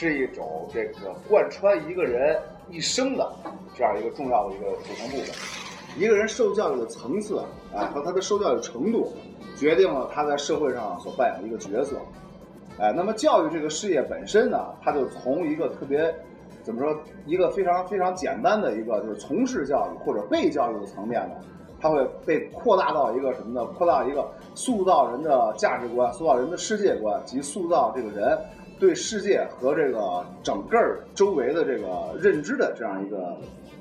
是一种这个贯穿一个人一生的这样一个重要的一个组成部分。一个人受教育的层次，哎，和他的受教育程度，决定了他在社会上所扮演的一个角色。哎，那么教育这个事业本身呢，它就从一个特别怎么说，一个非常非常简单的一个就是从事教育或者被教育的层面呢，它会被扩大到一个什么呢？扩大一个塑造人的价值观、塑造人的世界观及塑造这个人对世界和这个整个儿周围的这个认知的这样一个，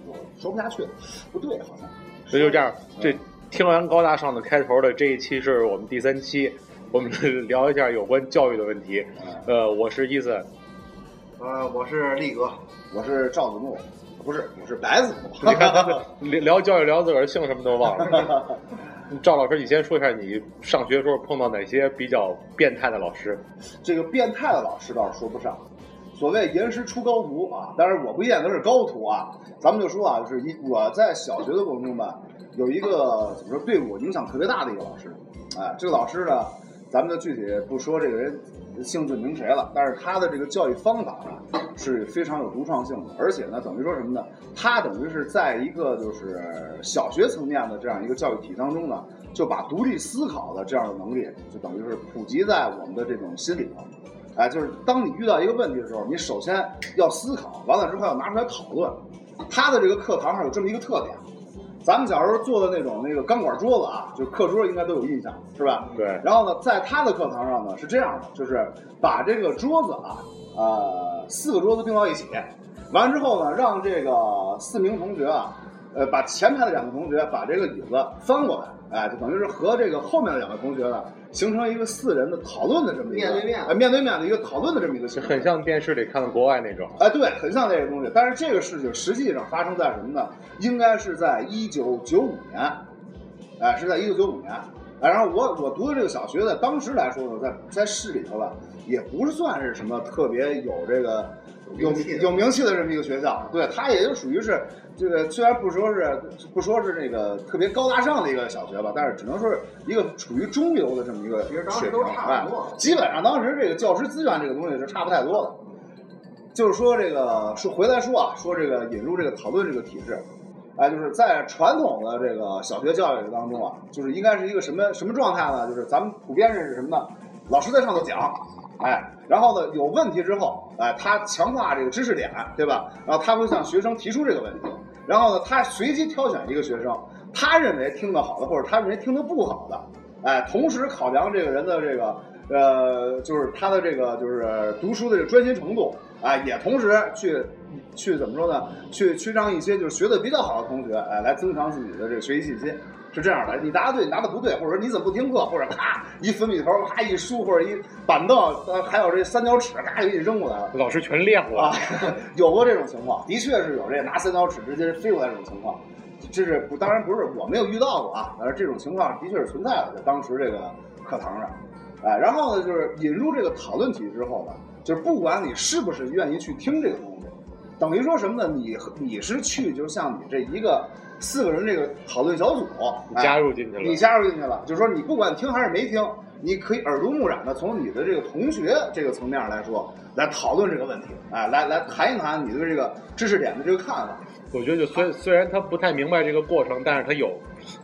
我说不下去了，不对，好像。所以就这样，这听完高大上的开头的这一期是我们第三期，我们聊一下有关教育的问题。呃，我是伊森，呃，我是力哥，我是赵子木，不是，我是白子木。你看，聊聊教育聊自个儿姓什么都忘了。赵老师，你先说一下你上学时候碰到哪些比较变态的老师？这个变态的老师倒是说不上。所谓严师出高徒啊，但是我不见得是高徒啊。咱们就说啊，就是一我在小学的过程中吧，有一个怎么说对我影响特别大的一个老师，哎，这个老师呢，咱们就具体不说这个人姓字名谁了，但是他的这个教育方法呢是非常有独创性的，而且呢，等于说什么呢？他等于是在一个就是小学层面的这样一个教育体当中呢，就把独立思考的这样的能力，就等于是普及在我们的这种心里头。哎，就是当你遇到一个问题的时候，你首先要思考，完了之后要拿出来讨论。他的这个课堂上有这么一个特点，咱们小时候坐的那种那个钢管桌子啊，就课桌应该都有印象，是吧？对。然后呢，在他的课堂上呢是这样的，就是把这个桌子啊，呃，四个桌子并到一起，完了之后呢，让这个四名同学啊，呃，把前排的两个同学把这个椅子翻过来，哎，就等于是和这个后面的两个同学呢。形成一个四人的讨论的这么一个面对面，哎，面对面的一个讨论的这么一个形式，很像电视里看的国外那种。哎，对，很像那个东西。但是这个事情实际上发生在什么呢？应该是在一九九五年，哎，是在一九九五年。哎，然后我我读的这个小学，在当时来说呢，在在市里头吧，也不是算是什么特别有这个有有名气的这么一个学校。对，它也就属于是这个，虽然不说是不说是这个特别高大上的一个小学吧，但是只能说是一个处于中游的这么一个水平。哎，基本上当时这个教师资源这个东西是差不太多的。就是说这个说回来说啊，说这个引入这个讨论这个体制。哎，就是在传统的这个小学教育当中啊，就是应该是一个什么什么状态呢？就是咱们普遍认识什么呢？老师在上头讲，哎，然后呢有问题之后，哎，他强化这个知识点，对吧？然后他会向学生提出这个问题，然后呢，他随机挑选一个学生，他认为听得好的或者他认为听得不好的，哎，同时考量这个人的这个呃，就是他的这个就是读书的这个专心程度，啊，也同时去。去怎么说呢？去去让一些就是学的比较好的同学，哎，来增强自己的这个学习信心，是这样的。你答的对，你答的不对，或者说你怎么不听课，或者咔一粉笔头咔一书，或者一板凳，还有这三角尺，咔给你扔过来了。老师全练过啊，有过这种情况，的确是有这拿三角尺直接飞过来这种情况。这是不，当然不是我没有遇到过啊，但是这种情况的确是存在的，在当时这个课堂上。哎，然后呢，就是引入这个讨论题之后呢，就是不管你是不是愿意去听这个东西。等于说什么呢？你你是去，就像你这一个四个人这个讨论小组，加入进去了，你加入进去了，就是说你不管听还是没听，你可以耳濡目染的从你的这个同学这个层面来说，来讨论这个问题，哎，来来谈一谈你对这个知识点的这个看法。我觉得就虽虽然他不太明白这个过程，但是他有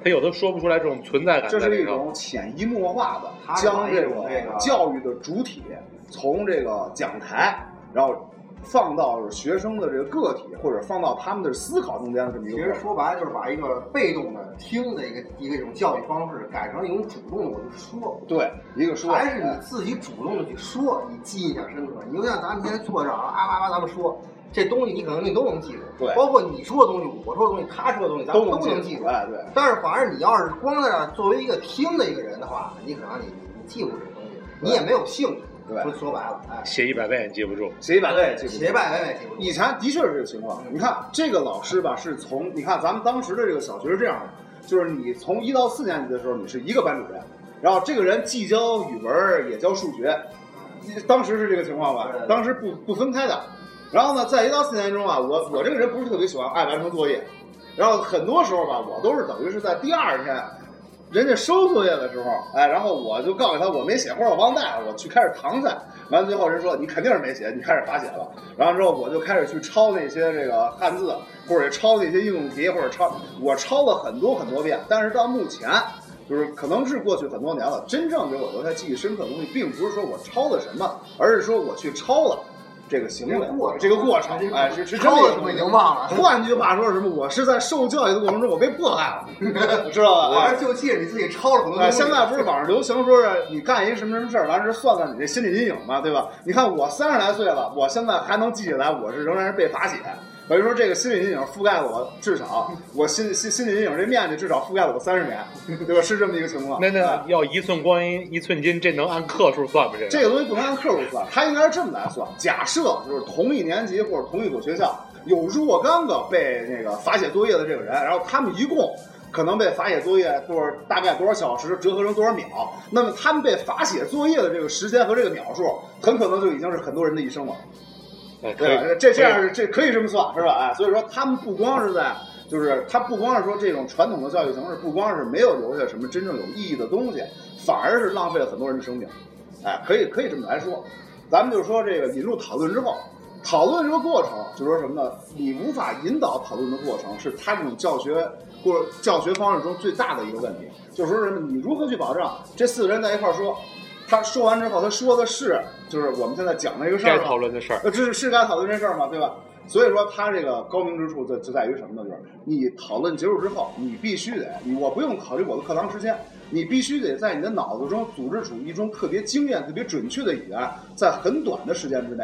他有的说不出来这种存在感。这是一种潜移默化的将这个教育的主体从这个讲台，然后。放到学生的这个个体，或者放到他们的思考中间的这么一个。其实说白了就是把一个被动的听的一个一个一种教育方式，改成一种主动的我就说。对，一个说。还是你自己主动的去说，你记忆点深刻。你就像咱们今天坐这儿啊，啊啊咱们说这东西，你可能你都能记住。对。包括你说的东西，我说的东西，他说的东西，咱们都能记住。哎，对。但是反而你要是光在这作为一个听的一个人的话，你可能你你记不住这东西，你也没有兴趣。对，说说白了，哎，写一百遍也记不住，写一百遍也记不住，写一百遍也记不住。以前的确是这个情况。你看这个老师吧，是从你看咱们当时的这个小学是这样的，就是你从一到四年级的时候，你是一个班主任，然后这个人既教语文也教数学，当时是这个情况吧？当时不不分开的。然后呢，在一到四年中啊，我我这个人不是特别喜欢爱完成作业，然后很多时候吧，我都是等于是在第二天。人家收作业的时候，哎，然后我就告诉他我没写或者我忘带了，我去开始搪塞。完了最后人说你肯定是没写，你开始罚写了。然后之后我就开始去抄那些这个汉字，或者抄那些应用题，或者抄我抄了很多很多遍。但是到目前，就是可能是过去很多年了，真正给我留下记忆深刻的东西，并不是说我抄的什么，而是说我去抄了。这个行为，这个过程，哎，是是真的，我已经忘了。换句话说什么？我是在受教育的过程中，我被迫害了，知道吧？我还就记着你自己抄了很多。哎，现在不是网上流行说是你干一什么什么事儿，完事算算你这心理阴影嘛，对吧？你看我三十来岁了，我现在还能记起来，我是仍然是被罚写。等于说，这个心理阴影覆盖了我，至少我心心心理阴影这面积至少覆盖了我三十年，对吧？是这么一个情况。那那要一寸光阴一寸金，这能按克数算吗？这这个东西不能按克数算，它应该是这么来算。假设就是同一年级或者同一所学校有若干个被那个罚写作业的这个人，然后他们一共可能被罚写作业多少，大概多少小时，折合成多少秒，那么他们被罚写作业的这个时间和这个秒数，很可能就已经是很多人的一生了。对，这这样是这可以这么算，是吧？哎，所以说他们不光是在，就是他不光是说这种传统的教育形式，不光是没有留下什么真正有意义的东西，反而是浪费了很多人的生命。哎，可以可以这么来说。咱们就说这个引入讨论之后，讨论这个过程，就说什么呢？你无法引导讨论的过程，是他这种教学或者教学方式中最大的一个问题。就是说什么？你如何去保证这四个人在一块儿说？他说完之后，他说的是，就是我们现在讲的一个事儿，该讨论的事儿，呃，这是是该讨论这事儿嘛，对吧？所以说，他这个高明之处就就在于什么呢？就是你讨论结束之后，你必须得，我不用考虑我的课堂时间，你必须得在你的脑子中组织出一种特别精炼、特别准确的语言，在很短的时间之内，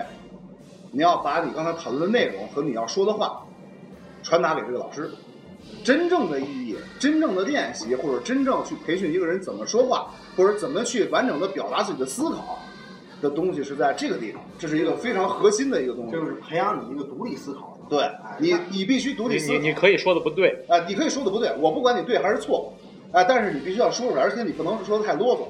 你要把你刚才讨论的内容和你要说的话传达给这个老师。真正的意义，真正的练习，或者真正去培训一个人怎么说话，或者怎么去完整的表达自己的思考的东西，是在这个地方，这是一个非常核心的一个东西，就是培养你一个独立思考。对，你你必须独立思考。你你可以说的不对啊，你可以说的不对，我不管你对还是错，啊，但是你必须要说出来，而且你不能说的太啰嗦。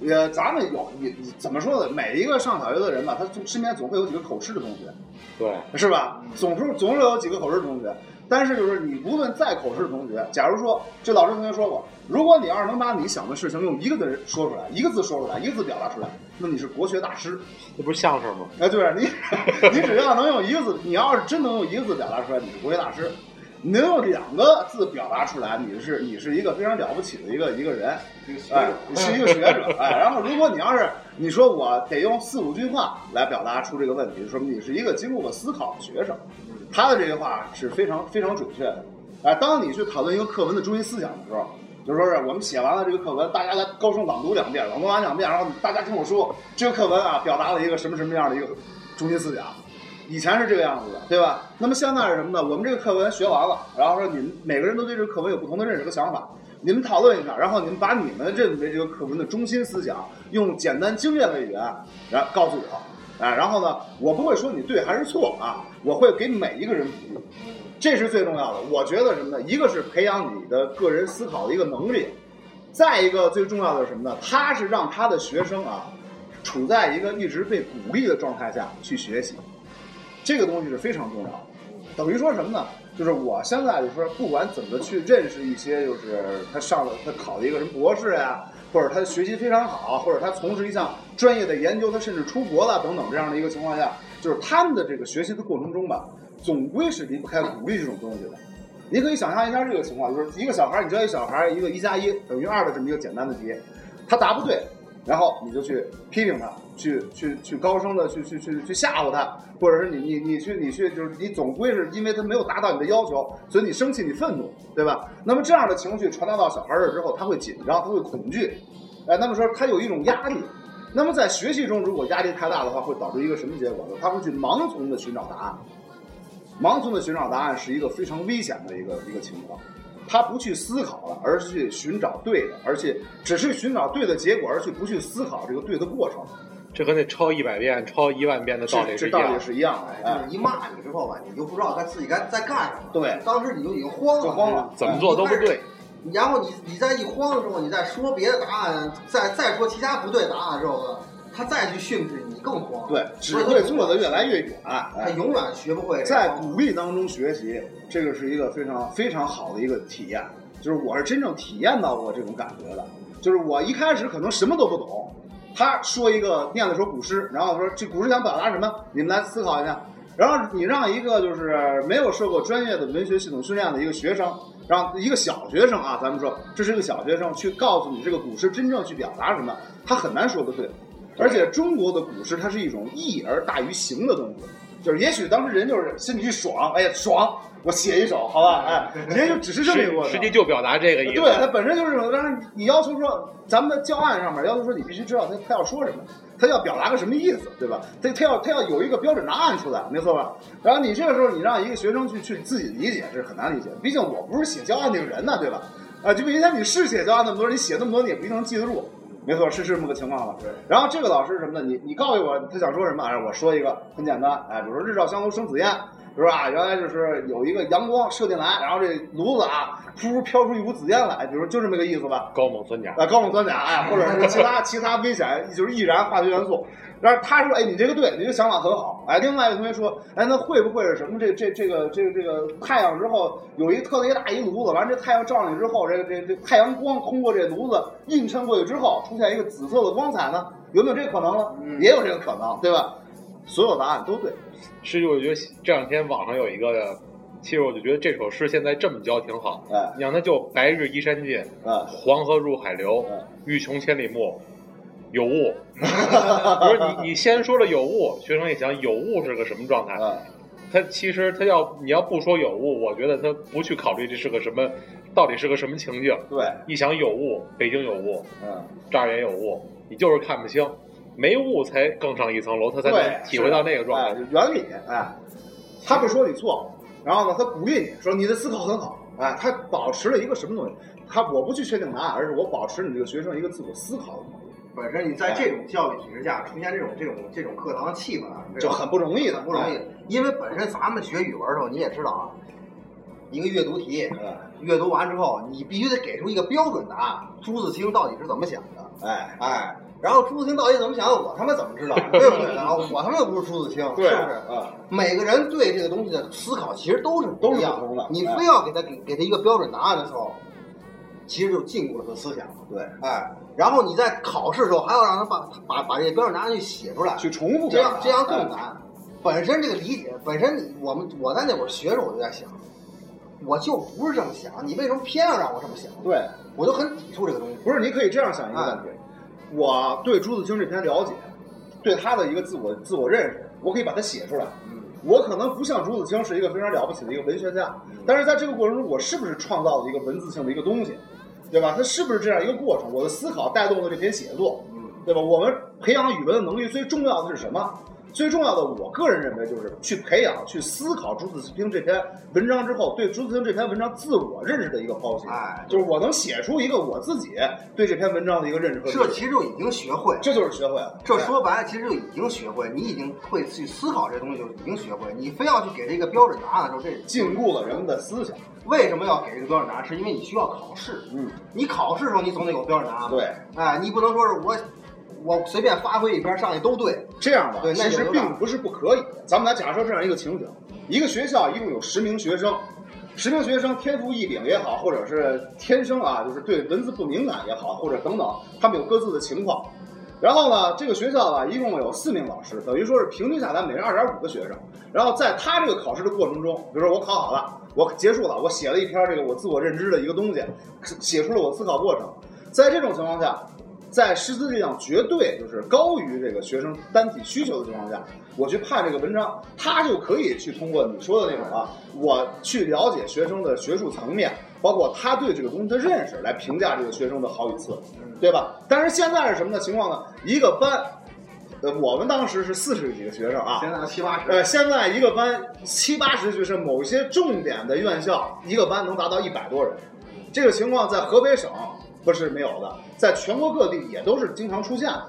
也，咱们有你怎么说呢？每一个上小学的人吧，他身边总会有几个口吃的同学，对，是吧？总是总是有几个口吃的同学。但是就是你无论再口吃的同学，假如说这老师同学说过，如果你要是能把你想的事情用一个字说出来，一个字说出来，一个字表达出来，那你是国学大师，这不是相声吗？哎，对啊你，你只要能用一个字，你要是真能用一个字表达出来，你是国学大师；能用两个字表达出来，你是你是一个非常了不起的一个一个人，哎，是一个学者，哎。然后如果你要是你说我得用四五句话来表达出这个问题，说明你是一个经过了思考的学生。他的这些话是非常非常准确的，哎，当你去讨论一个课文的中心思想的时候，就说是我们写完了这个课文，大家来高声朗读两遍，朗读完两遍，然后大家听我说，这个课文啊，表达了一个什么什么样的一个中心思想，以前是这个样子的，对吧？那么现在是什么呢？我们这个课文学完了，然后说你们每个人都对这个课文有不同的认识和想法，你们讨论一下，然后你们把你们认为这个课文的中心思想，用简单精炼的语言来告诉我。啊，然后呢，我不会说你对还是错啊，我会给每一个人鼓励，这是最重要的。我觉得什么呢？一个是培养你的个人思考的一个能力，再一个最重要的是什么呢？他是让他的学生啊，处在一个一直被鼓励的状态下去学习，这个东西是非常重要的。等于说什么呢？就是我现在就是说，不管怎么去认识一些，就是他上了他考了一个什么博士呀。或者他学习非常好，或者他从事一项专业的研究，他甚至出国了等等这样的一个情况下，就是他们的这个学习的过程中吧，总归是离不开鼓励这种东西的。你可以想象一下这个情况，就是一个小孩，你教一小孩一个一加一等于二的这么一个简单的题，他答不对。然后你就去批评他，去去去高声的去去去去吓唬他，或者是你你你去你去就是你总归是因为他没有达到你的要求，所以你生气你愤怒，对吧？那么这样的情绪传达到小孩这之后，他会紧张，他会恐惧，哎，那么说他有一种压力。那么在学习中，如果压力太大的话，会导致一个什么结果呢？他会去盲从的寻找答案，盲从的寻找答案是一个非常危险的一个一个情况。他不去思考了，而是去寻找对的，而且只是寻找对的结果，而去不去思考这个对的过程。这和那抄一百遍、抄一万遍的道理是一样。这道理是一样的。就是一骂你之后吧，你就不知道该自己该在干什么。对，当时你就已经慌了，慌了，怎么做都不对。然后你你在一慌的时候，你再说别的答案，再再说其他不对答案之后呢？他再去训斥你，更慌。对，只会做的越来越远。他永远学不会。在鼓励当中学习，这个是一个非常非常好的一个体验。就是我是真正体验到过这种感觉的。就是我一开始可能什么都不懂，他说一个念了首古诗，然后说这古诗想表达什么，你们来思考一下。然后你让一个就是没有受过专业的文学系统训练的一个学生，让一个小学生啊，咱们说这是一个小学生去告诉你这个古诗真正去表达什么，他很难说得对。而且中国的古诗它是一种意而大于行的东西，就是也许当时人就是心里一爽，哎呀爽，我写一首好吧，哎，也就只是这么一个过程。实际就表达这个意思。对，它本身就是这种，但是你要求说咱们的教案上面要求说你必须知道他他要说什么，他要表达个什么意思，对吧？他他要他要有一个标准答案出来，没错吧？然后你这个时候你让一个学生去去自己理解是很难理解，毕竟我不是写教案那个人呢，对吧？啊，就比如像你是写教案那么多，你写那么多你也不一定能记得住。没错，是这么个情况吧？对。然后这个老师什么的，你你告诉我他想说什么？哎，我说一个很简单，哎，比如说日照香炉生紫烟，是吧？原来就是有一个阳光射进来，然后这炉子啊，噗飘出一股紫烟来，比如说就这么个意思吧。高锰酸钾。啊，高锰酸钾，哎，或者是其他其他危险，就是易燃化学元素。然后他说：“哎，你这个对，你这个想法很好。”哎，另外一个同学说：“哎，那会不会是什么？这这这个这个这个太阳之后有一特别大一炉子，完这太阳照上去之后，这个这这太阳光通过这炉子映衬过去之后，出现一个紫色的光彩呢？有没有这个可能呢？也有这个可能，对吧？所有答案都对。实际我觉得这两天网上有一个，其实我就觉得这首诗现在这么教挺好。哎，你让它就白日依山尽，嗯，黄河入海流，嗯，欲穷千里目。有雾，不是你，你先说了有雾，学生一想有雾是个什么状态？他其实他要你要不说有雾，我觉得他不去考虑这是个什么，到底是个什么情境。对，一想有雾，北京有雾，嗯，这儿也有雾，你就是看不清，没雾才更上一层楼，他才能体会到那个状态。原理，哎，他不说你错，然后呢，他鼓励你说你的思考很好，哎，他保持了一个什么东西？他我不去确定答案，而是我保持你这个学生一个自我思考的能力。本身你在这种教育体制下出现这种这种这种课堂的气氛啊，就很不容易的，不容易。因为本身咱们学语文的时候，你也知道啊，一个阅读题，阅读完之后，你必须得给出一个标准答案。朱自清到底是怎么想的？哎哎，然后朱自清到底怎么想的？我他妈怎么知道？对不对啊？我他妈又不是朱自清，是不是？啊，每个人对这个东西的思考其实都是都是不同的。你非要给他给给他一个标准答案的时候。其实就禁锢了他的思想，对，哎，然后你在考试的时候还要让他把把把这标准答案去写出来，去重复，这样这样更难。本身这个理解，本身我们我在那会儿学着我就在想，我就不是这么想，你为什么偏要让我这么想？对，我就很抵触这个东西。不是，你可以这样想一个问题：我对朱自清这篇了解，对他的一个自我自我认识，我可以把它写出来。我可能不像朱自清是一个非常了不起的一个文学家，但是在这个过程中，我是不是创造了一个文字性的一个东西？对吧？它是不是这样一个过程？我的思考带动了这篇写作，对吧？我们培养语文的能力最重要的是什么？最重要的，我个人认为就是去培养、去思考朱自清这篇文章之后，对朱自清这篇文章自我认识的一个剖析。哎，就是我能写出一个我自己对这篇文章的一个认识和。这其实就已经学会，这就是学会了。这说白了，其实就已经学会，你已经会去思考这东西，就已经学会。你非要去给这个标准答案的时候，这禁锢了人们的思想。为什么要给这个标准答案？是因为你需要考试。嗯，你考试的时候，你总得有标准答案。对，哎，你不能说是我。我随便发挥一篇上去都对，这样吧，其实并不是不可以。咱们来假设这样一个情景：一个学校一共有十名学生，十名学生天赋异禀也好，或者是天生啊，就是对文字不敏感也好，或者等等，他们有各自的情况。然后呢，这个学校吧，一共有四名老师，等于说是平均下来每人二点五个学生。然后在他这个考试的过程中，比如说我考好了，我结束了，我写了一篇这个我自我认知的一个东西，写出了我思考过程。在这种情况下。在师资力量绝对就是高于这个学生单体需求的情况下，我去判这个文章，他就可以去通过你说的那种啊，我去了解学生的学术层面，包括他对这个东西的认识，来评价这个学生的好与次，对吧？但是现在是什么的情况呢？一个班，呃，我们当时是四十几个学生啊，现在七八十，呃，现在一个班七八十学生，某些重点的院校，一个班能达到一百多人，这个情况在河北省。不是没有的，在全国各地也都是经常出现的。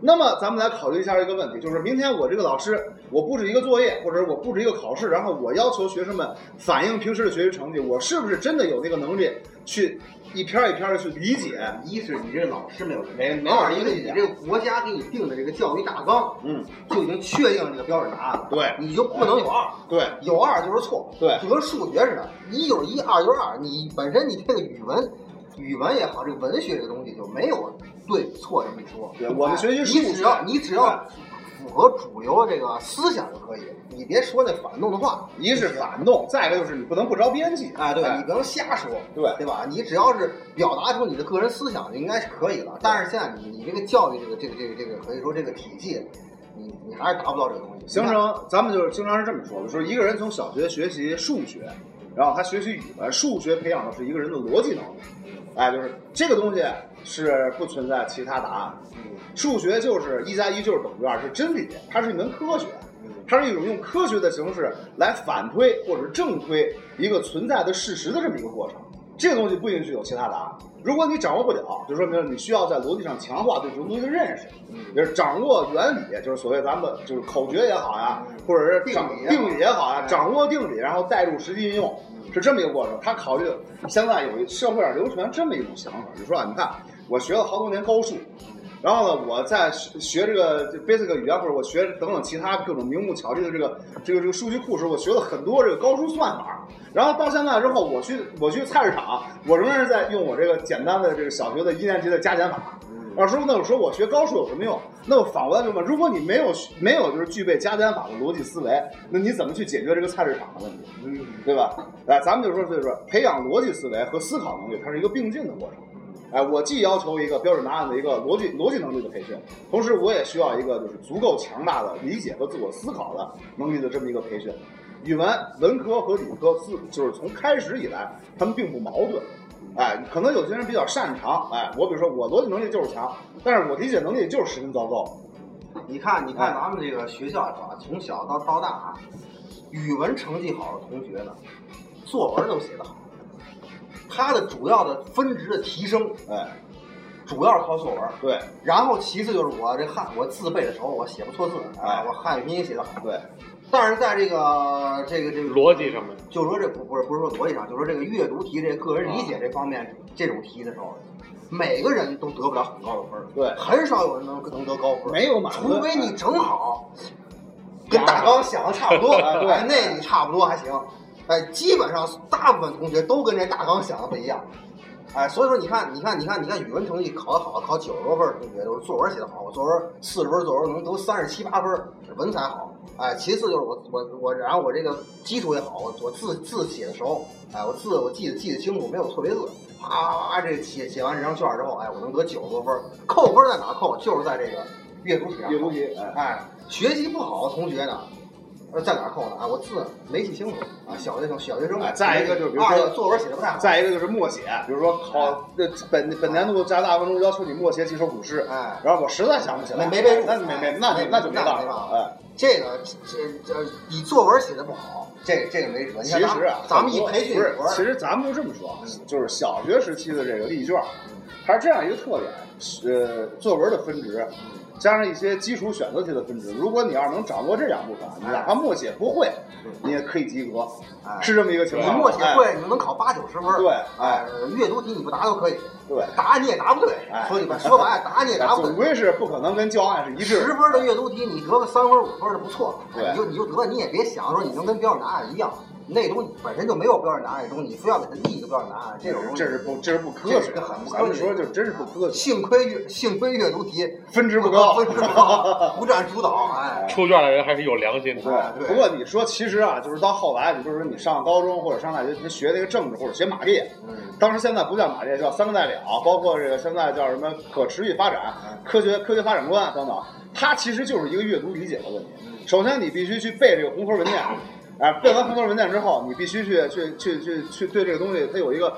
那么，咱们来考虑一下一个问题，就是明天我这个老师，我布置一个作业，或者我布置一个考试，然后我要求学生们反映平时的学习成绩，我是不是真的有那个能力去一篇一篇的去理解。一是你这老师没有没没二，因为你这个国家给你定的这个教育大纲，嗯，就已经确定了这个标准答案。对，你就不能有二。对，有二就是错。对，就跟数学似的，一就是一，二就是二。你本身你这个语文，语文也好，这个文学这个东西就没有对错这么一说。对，我们学习数学，你只要你只要。符合主流的这个思想就可以，你别说那反动的话。一是反动，再一个就是你不能不着边际。啊，对你不能瞎说，对对吧？你只要是表达出你的个人思想，就应该是可以了。但是现在你你这个教育这个这个这个这个可以说这个体系，你你还是达不到这个东西。形成咱们就是经常是这么说的，说一个人从小学学习数学，然后他学习语文，数学培养的是一个人的逻辑能力。哎，就是这个东西是不存在其他答案。数学就是一加一就是等于二，是真理，它是一门科学，它是一种用科学的形式来反推或者正推一个存在的事实的这么一个过程。这个东西不允许有其他答案。如果你掌握不了，就说明你需要在逻辑上强化对这种东西的认识，就是掌握原理，就是所谓咱们就是口诀也好呀，或者是定理定理也好呀，掌握定理，然后带入实际应用，是这么一个过程。他考虑现在有一社会上流传这么一种想法，就说啊，你看我学了好多年高数。然后呢，我在学学这个 basic 语言，或者我学等等其他各种名目巧丽的这个这个这个数据库时候，我学了很多这个高数算法。然后到现在之后，我去我去菜市场，我仍然是在用我这个简单的这个小学的一年级的加减法。老师那我说我学高数有什么用？那我反过来就问：如果你没有没有就是具备加减法的逻辑思维，那你怎么去解决这个菜市场的问题？嗯，对吧？来，咱们就说就是说培养逻辑思维和思考能力，它是一个并进的过程。哎，我既要求一个标准答案的一个逻辑逻辑能力的培训，同时我也需要一个就是足够强大的理解和自我思考的能力的这么一个培训。语文文科和理科自就是从开始以来，他们并不矛盾。哎，可能有些人比较擅长，哎，我比如说我逻辑能力就是强，但是我理解能力就是十分糟糕。你看，你看咱们这个学校是吧？从小到到大啊，语文成绩好的同学呢，作文都写得好。它的主要的分值的提升，哎，主要是靠作文。对，然后其次就是我这汉，我字背的时候，我写不错字，哎，我汉语拼音写的好。对，但是在这个这个这个逻辑上面，就是说这不不是不是说逻辑上，就是说这个阅读题、这个人理解这方面这种题的时候，每个人都得不了很高的分对，很少有人能能得高分。没有满分，除非你正好跟大纲想的差不多，对，那你差不多还行。哎，基本上大部分同学都跟这大纲想的不一样，哎，所以说你看，你看，你看，你看，语文成绩考得好，考九十多分的同学都是作文写得好，我作文四十分作文能得三十七八分，文采好。哎，其次就是我我我，然后我这个基础也好，我我字字写的熟，哎，我字我记得记得清楚，没有错别字，啪啪啪这写写完这张卷之后，哎，我能得九十多分，扣分在哪扣？就是在这个阅读题上。阅读题，哎，学习不好的同学呢？在哪儿扣的？啊，我字没记清楚啊。小学生，小学生。再一个就是，比如说作文写的不太好。再一个就是默写，比如说考那本本年度加大分中要求你默写几首古诗，哎，然后我实在想不起来，没背那没没那就那就没办法。哎，这个这这你作文写的不好，这这个没辙。其实啊，咱们一培训，不是，其实咱们就这么说，就是小学时期的这个例卷，它是这样一个特点，呃，作文的分值。加上一些基础选择题的分值，如果你要是能掌握这两部分，你哪怕默写不会，你也可以及格，是这么一个情况。你默写会，你能考八九十分。对，哎，阅读题你不答都可以。对，答你也答不对。所以说白了，答你也答不对。总归是不可能跟教案是一致。十分的阅读题，你得个三分五分的不错了。你就你就得，你也别想说你能跟标准答案一样。那东西本身就没有标准答案，这东西你非要给它立一个标准答案，这种东西这是不这是不科学，很不科学。说就真是不科学。幸亏阅幸亏阅读题分值不高，分值不高，不占主导。哎，出卷的人还是有良心的。对，不过你说其实啊，就是到后来，你就是说你上高中或者上大学，你学那个政治或者学马列，嗯，当时现在不叫马列，叫三个代表，包括这个现在叫什么可持续发展、科学科学发展观等等，它其实就是一个阅读理解的问题。首先，你必须去背这个红头文件。哎，背完红头文件之后，你必须去去去去去对这个东西，它有一个，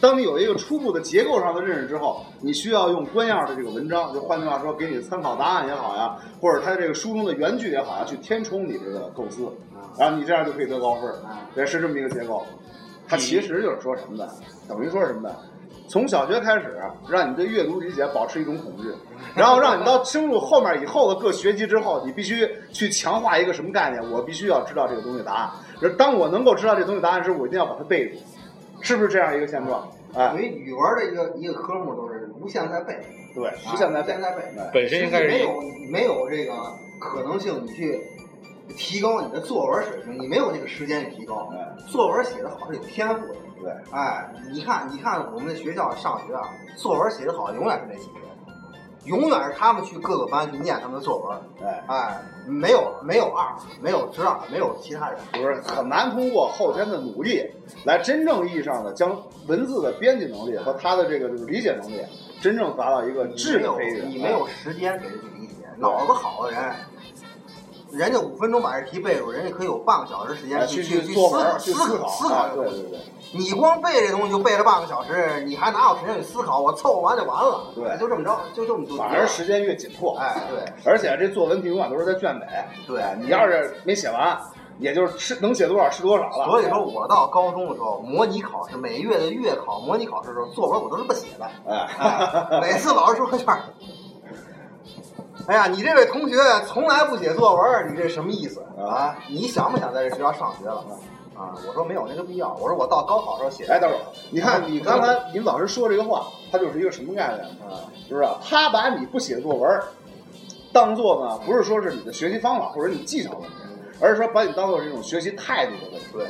当你有一个初步的结构上的认识之后，你需要用官样的这个文章，就换句话说，给你参考答案也好呀，或者它这个书中的原句也好呀，去填充你这个构思，然后你这样就可以得高分，也是这么一个结构。它其实就是说什么呢？等于说什么呢？从小学开始，让你对阅读理解保持一种恐惧，然后让你到深入后面以后的各学习之后，你必须去强化一个什么概念？我必须要知道这个东西答案。就是当我能够知道这东西答案时，我一定要把它背住，是不是这样一个现状？哎，于语文的一个一个科目都是无限在背，对，无限在背，在背，本身应该是没有没有这个可能性，你去提高你的作文水平，你没有那个时间去提高。作文写的好是有天赋的，对，哎，你看，你看我们学校上学啊，作文写的好，永远是那几个人。永远是他们去各个班去念他们的作文，哎哎，没有没有二，没有之二，没有其他人，就是很难通过后天的努力来真正意义上的将文字的编辑能力和他的这个就是理解能力真正达到一个质。你没有时间给他去理解，脑子好的人，人家五分钟把这题背住，人家可以有半个小时时间去去去思考思考思考对对对。你光背这东西就背了半个小时，你还哪有时间去思考？我凑合完就完了。对，就这么着，就这么反而时间越紧迫。哎，对。而且这作文题永远都是在卷尾。对，你要是没写完，也就是吃能写多少是多少了。所以说我到高中的时候，模拟考试每月的月考模拟考试的时候，作文我都是不写的。哎，每次老师说卷哎呀，你这位同学从来不写作文，你这什么意思啊？你想不想在这学校上学了？啊，我说没有那个必要。我说我到高考时候写。哎，等会儿，你看你刚才你们老师说这个话，他就是一个什么概念啊？就是他把你不写作文当做呢，不是说是你的学习方法或者你技巧问题，而是说把你当做一种学习态度的问题。对，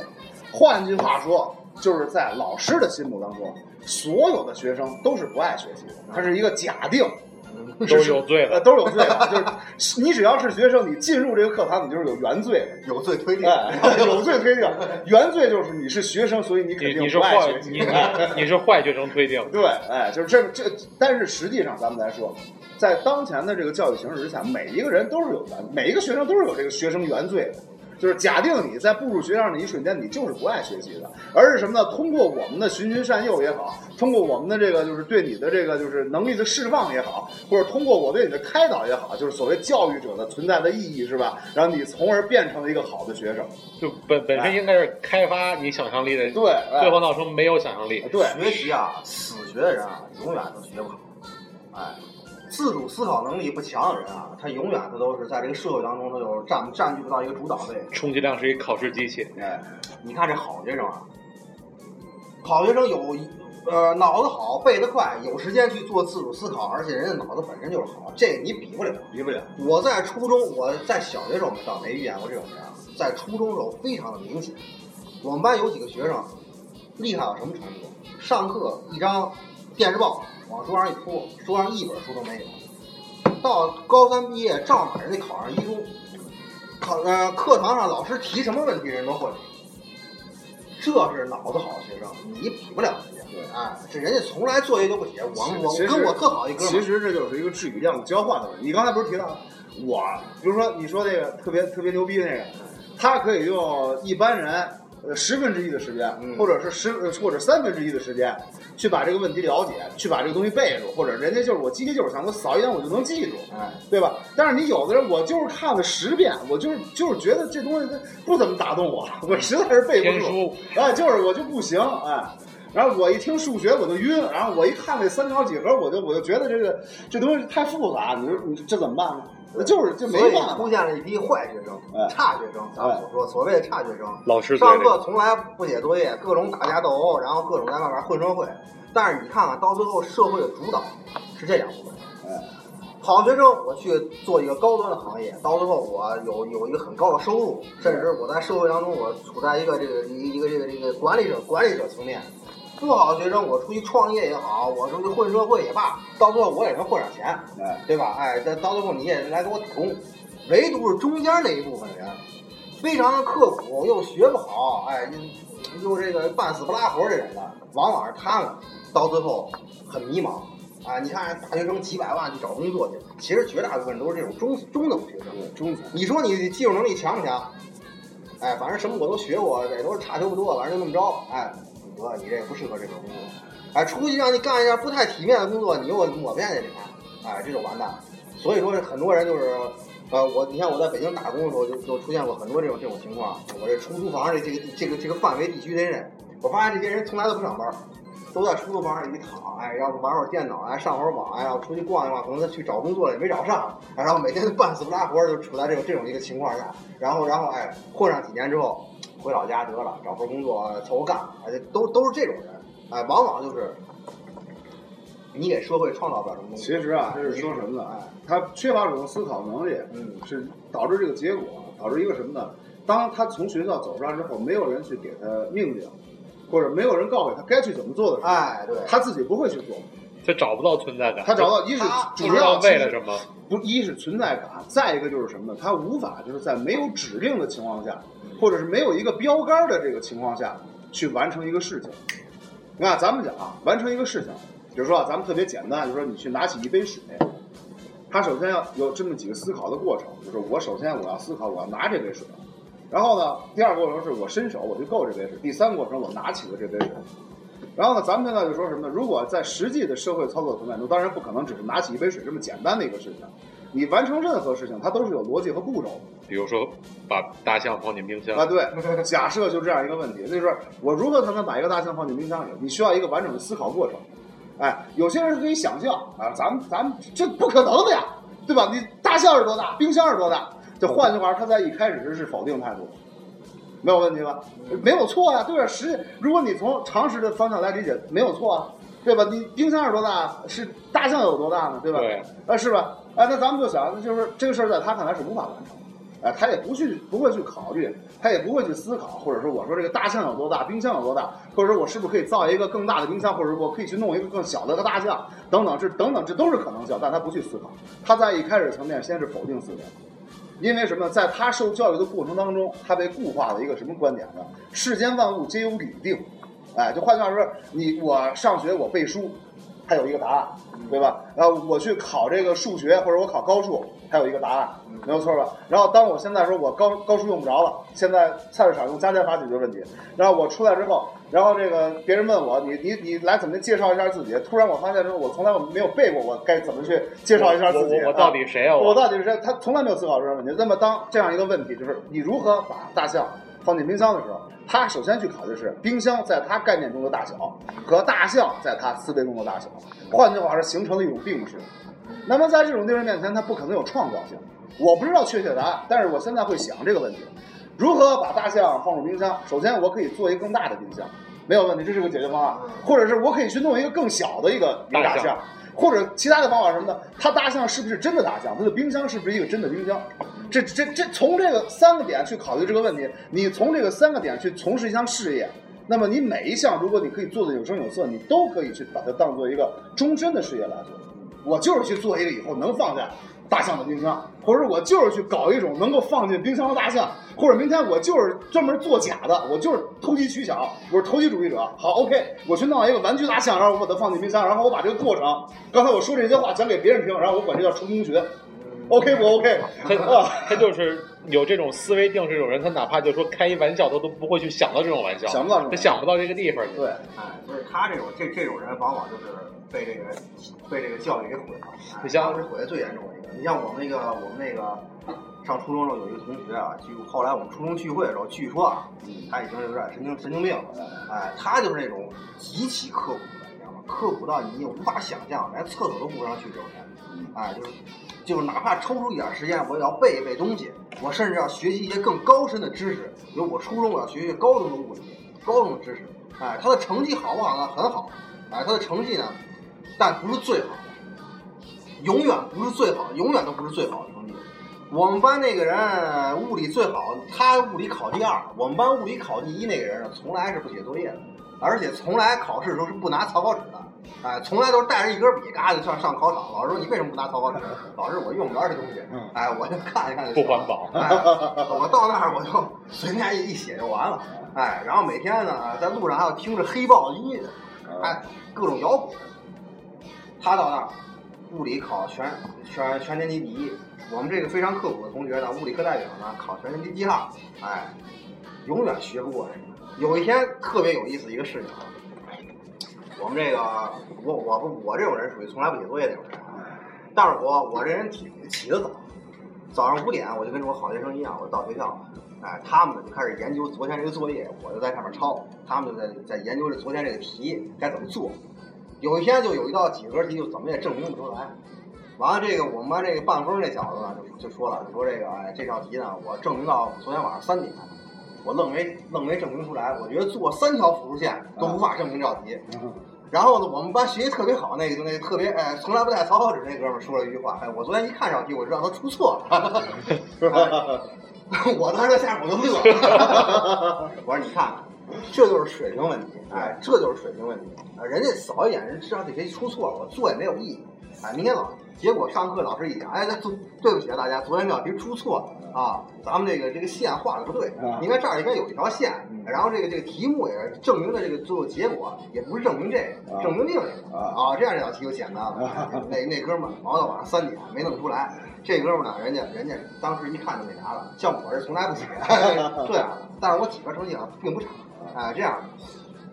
换句话说，就是在老师的心目当中，所有的学生都是不爱学习的，他是一个假定。都是有罪的，都是有罪的。就是 你只要是学生，你进入这个课堂，你就是有原罪的，有罪推定，有罪推定。原罪就是你是学生，所以你肯定你是坏，你你是坏学生推定。对，哎，就是这这，但是实际上咱们来说，在当前的这个教育形势之下，每一个人都是有原，每一个学生都是有这个学生原罪的。就是假定你在步入学校的一瞬间，你就是不爱学习的，而是什么呢？通过我们的循循善诱也好，通过我们的这个就是对你的这个就是能力的释放也好，或者通过我对你的开导也好，就是所谓教育者的存在的意义是吧？然后你从而变成了一个好的学生，就本本身应该是开发你想象力的，对，最后闹成没有想象力。对，学习啊，死学的人啊，永远都学不好，哎。自主思考能力不强的人啊，他永远他都是在这个社会当中，他就占占据不到一个主导位。充其量是一考试机器。哎，你看这好学生啊，好学生有呃脑子好，背得快，有时间去做自主思考，而且人家脑子本身就是好，这你比不了，比不了。我在初中，我在小学时候倒没遇见过这种人啊，在初中时候非常的明显。我们班有几个学生厉害到什么程度？上课一张电视报。往桌上一铺，桌上一本书都没有。到高三毕业，照马人家考上一中，考呃课堂上老师提什么问题人都会。这是脑子好的学生，你比不了人家。对，哎，这人家从来作业都不写。我我跟我特好一哥们其实这就是一个质与量的交换的问题。你刚才不是提到我，比如说你说那个特别特别牛逼的那个，他可以用一般人。呃，十分之一的时间，或者是十或者三分之一的时间，去把这个问题了解，去把这个东西背住，或者人家就是我机械就是强，我扫一眼我就能记住，哎，对吧？但是你有的人，我就是看了十遍，我就是就是觉得这东西它不怎么打动我，我实在是背不住，哎，就是我就不行，哎，然后我一听数学我就晕，然后我一看那三角几何，我就我就觉得这个这东西太复杂，你说你这怎么办呢？那就是就没办法，出现了一批坏学生、差学生。咱们所说所谓的差学生，老师上课从来不写作业，各种打架斗殴，然后各种在外面混社会。但是你看看到最后，社会的主导是这两部分。好学生，我去做一个高端的行业，到最后我有有一个很高的收入，甚至我在社会当中我处在一个这个一一个这个这个管理者管理者层面。不好的学生，我出去创业也好，我出去混社会也罢，到最后我也能混点钱，哎，对吧？哎，到到最后你也来给我打工。唯独是中间那一部分人，非常的刻苦，又学不好，哎，又又这个半死不拉活的人呢，往往是他们到最后很迷茫。啊，你看大学生几百万去找工作去，其实绝大部分都是这种中中等学生。中层，你说你技术能力强不强？哎，反正什么我都学过，也都是差球不多，反正就那么着，哎。哥，你这不适合这份工作，哎，出去让你干一下不太体面的工作，你又抹不下这脸，哎，这就完蛋了。所以说，很多人就是，呃，我你像我在北京打工的时候，就就出现过很多这种这种情况。我这出租房这这个这个这个范围地区的人，我发现这些人从来都不上班，都在出租房里一躺，哎，要不玩会儿电脑啊，上会儿网啊，要出去逛一逛，可能他去找工作了也没找上，然后每天半死不拉活就处在这种这种一个情况下，然后然后哎，混上几年之后。回老家得了，找份工作凑合干，哎，都都是这种人，哎，往往就是你给社会创造不了什么东西。其实啊，这是说什么呢？哎，他缺乏主动思考能力，嗯，是导致这个结果，导致一个什么呢？当他从学校走出来之后，没有人去给他命令，或者没有人告诉他该去怎么做的时候，哎，对，他自己不会去做。他找不到存在感，他找到一是主不知道要为了什么，不一是存在感，再一个就是什么呢？他无法就是在没有指令的情况下，或者是没有一个标杆的这个情况下去完成一个事情。你看，咱们讲啊，完成一个事情，比如说啊，咱们特别简单，就是说你去拿起一杯水，他首先要有这么几个思考的过程，就是我首先我要思考我要拿这杯水，然后呢，第二过程是我伸手我就够这杯水，第三过程我拿起了这杯水。然后呢，咱们现在就说什么呢？如果在实际的社会操作层面中，当然不可能只是拿起一杯水这么简单的一个事情。你完成任何事情，它都是有逻辑和步骤的。比如说，把大象放进冰箱啊，对，假设就这样一个问题，那就是我如何才能把一个大象放进冰箱里？你需要一个完整的思考过程。哎，有些人是可以想象啊，咱们咱们这不可能的呀，对吧？你大象是多大？冰箱是多大？就换句话，他在一开始是否定态度。没有问题吧？没有错呀，对吧？实，如果你从常识的方向来理解，没有错啊，对吧？你冰箱是多大？是大象有多大呢？对吧？对，啊，是吧？哎，那咱们就想，那就是这个事儿在他看来是无法完成的，哎，他也不去，不会去考虑，他也不会去思考，或者说我说这个大象有多大，冰箱有多大，或者说我是不是可以造一个更大的冰箱，或者说我可以去弄一个更小的个大象，等等，这等等，这都是可能性，但他不去思考，他在一开始层面先是否定思维。因为什么？在他受教育的过程当中，他被固化了一个什么观点呢？世间万物皆有理定，哎，就换句话说，你我上学我背书，它有一个答案，对吧？然后我去考这个数学或者我考高数，它有一个答案，没有错吧？然后当我现在说我高高数用不着了，现在菜市场用加减法解决问题，然后我出来之后。然后这个别人问我，你你你来怎么介绍一下自己？突然我发现说，我从来我没有背过，我该怎么去介绍一下自己？我到底谁啊？我到底是谁？他从来没有思考这个问题。那么当这样一个问题，就是你如何把大象放进冰箱的时候，他首先去考虑是冰箱在他概念中的大小和大象在他思维中的大小。换句话说，形成了一种定式。那么在这种定式面前，他不可能有创造性。我不知道确切答案，但是我现在会想这个问题。如何把大象放入冰箱？首先，我可以做一个更大的冰箱，没有问题，这是个解决方案。或者是我可以去弄一个更小的一个大象，或者其他的方法什么的。它大象是不是真的大象？它的冰箱是不是一个真的冰箱？这这这，从这个三个点去考虑这个问题，你从这个三个点去从事一项事业，那么你每一项，如果你可以做的有声有色，你都可以去把它当做一个终身的事业来做。我就是去做一个以后能放下。大象的冰箱，或者我就是去搞一种能够放进冰箱的大象，或者明天我就是专门做假的，我就是投机取巧，我是投机主义者。好，OK，我去弄一个玩具大象，然后我把它放进冰箱，然后我把这个过程，刚才我说这些话讲给别人听，然后我管这叫成功学。OK 不 OK？他 他就是有这种思维定式，有人他哪怕就说开一玩笑，他都不会去想到这种玩笑，想不到，他想不到这个地方。对，哎，所以他这种这这种人往往就是被这个被这个教育给毁了。你像是毁的最严重的一个。你像我们那个，我们那个上初中时候有一个同学啊，就后来我们初中聚会的时候，据说啊，他已经有点神经神经病了。哎，他就是那种极其刻苦的，你知道吗？刻苦到你无法想象，连厕所都不让去这种人。哎，就是就是哪怕抽出一点时间，我也要背一背东西，我甚至要学习一些更高深的知识。比如我初中我要学习高中的物理、高中的知识。哎，他的成绩好不好呢？很好。哎，他的成绩呢，但不是最好的。永远不是最好，永远都不是最好的成绩。我们班那个人物理最好，他物理考第二。我们班物理考第一那个人呢，从来是不写作业的，而且从来考试的时候是不拿草稿纸的。哎，从来都是带着一根笔，嘎就上上考场。老师说你为什么不拿草稿纸？老师我用不着这东西。哎，我就看一看就不环保。哎，我到那儿我就 随便一一写就完了。哎，然后每天呢，在路上还要听着黑豹音乐，哎，各种摇滚。他到那儿。物理考全全全年级第一，我们这个非常刻苦的同学呢，物理课代表呢考全年级第二，哎，永远学不过人。有一天特别有意思一个事情，我们这个我我我这种人属于从来不写作业那种人，但是我我这人起起得早，早上五点我就跟着我好学生一样，我到学校，哎，他们呢就开始研究昨天这个作业，我就在上面抄，他们就在在研究这昨天这个题该怎么做。有一天就有一道几何题，就怎么也证明不出来。完了，这个我们班这个半分那小子呢，就就说了，说这个，哎，这道题呢，我证明到昨天晚上三点。我愣没愣没证明出来。我觉得做三条辅助线都无法证明这道题。然后呢，我们班学习特别好那个就那个特别哎，从来不带草稿纸那哥们说了一句话，哎，我昨天一看这道题，我知道他出错了。我当时在下面我就乐了。我说你看，这就是水平问题，哎，这就是水平问题。啊，人家扫一眼，人知道这题出错了，我做也没有意义。哎，明天老结果上课老师一讲，哎，那昨对不起啊，大家，昨天这道题出错了啊，咱们这个这个线画的不对，你看这儿应该有一条线，然后这个这个题目也是证明的这个最后结果，也不是证明这个，证明另一个啊，这样这道题就简单了。那那哥们儿熬到晚上三点没弄出来，这哥们儿呢，人家人家当时一看就那啥了，像我是从来不写 这样，但是我几分成绩啊并不差，哎，这样，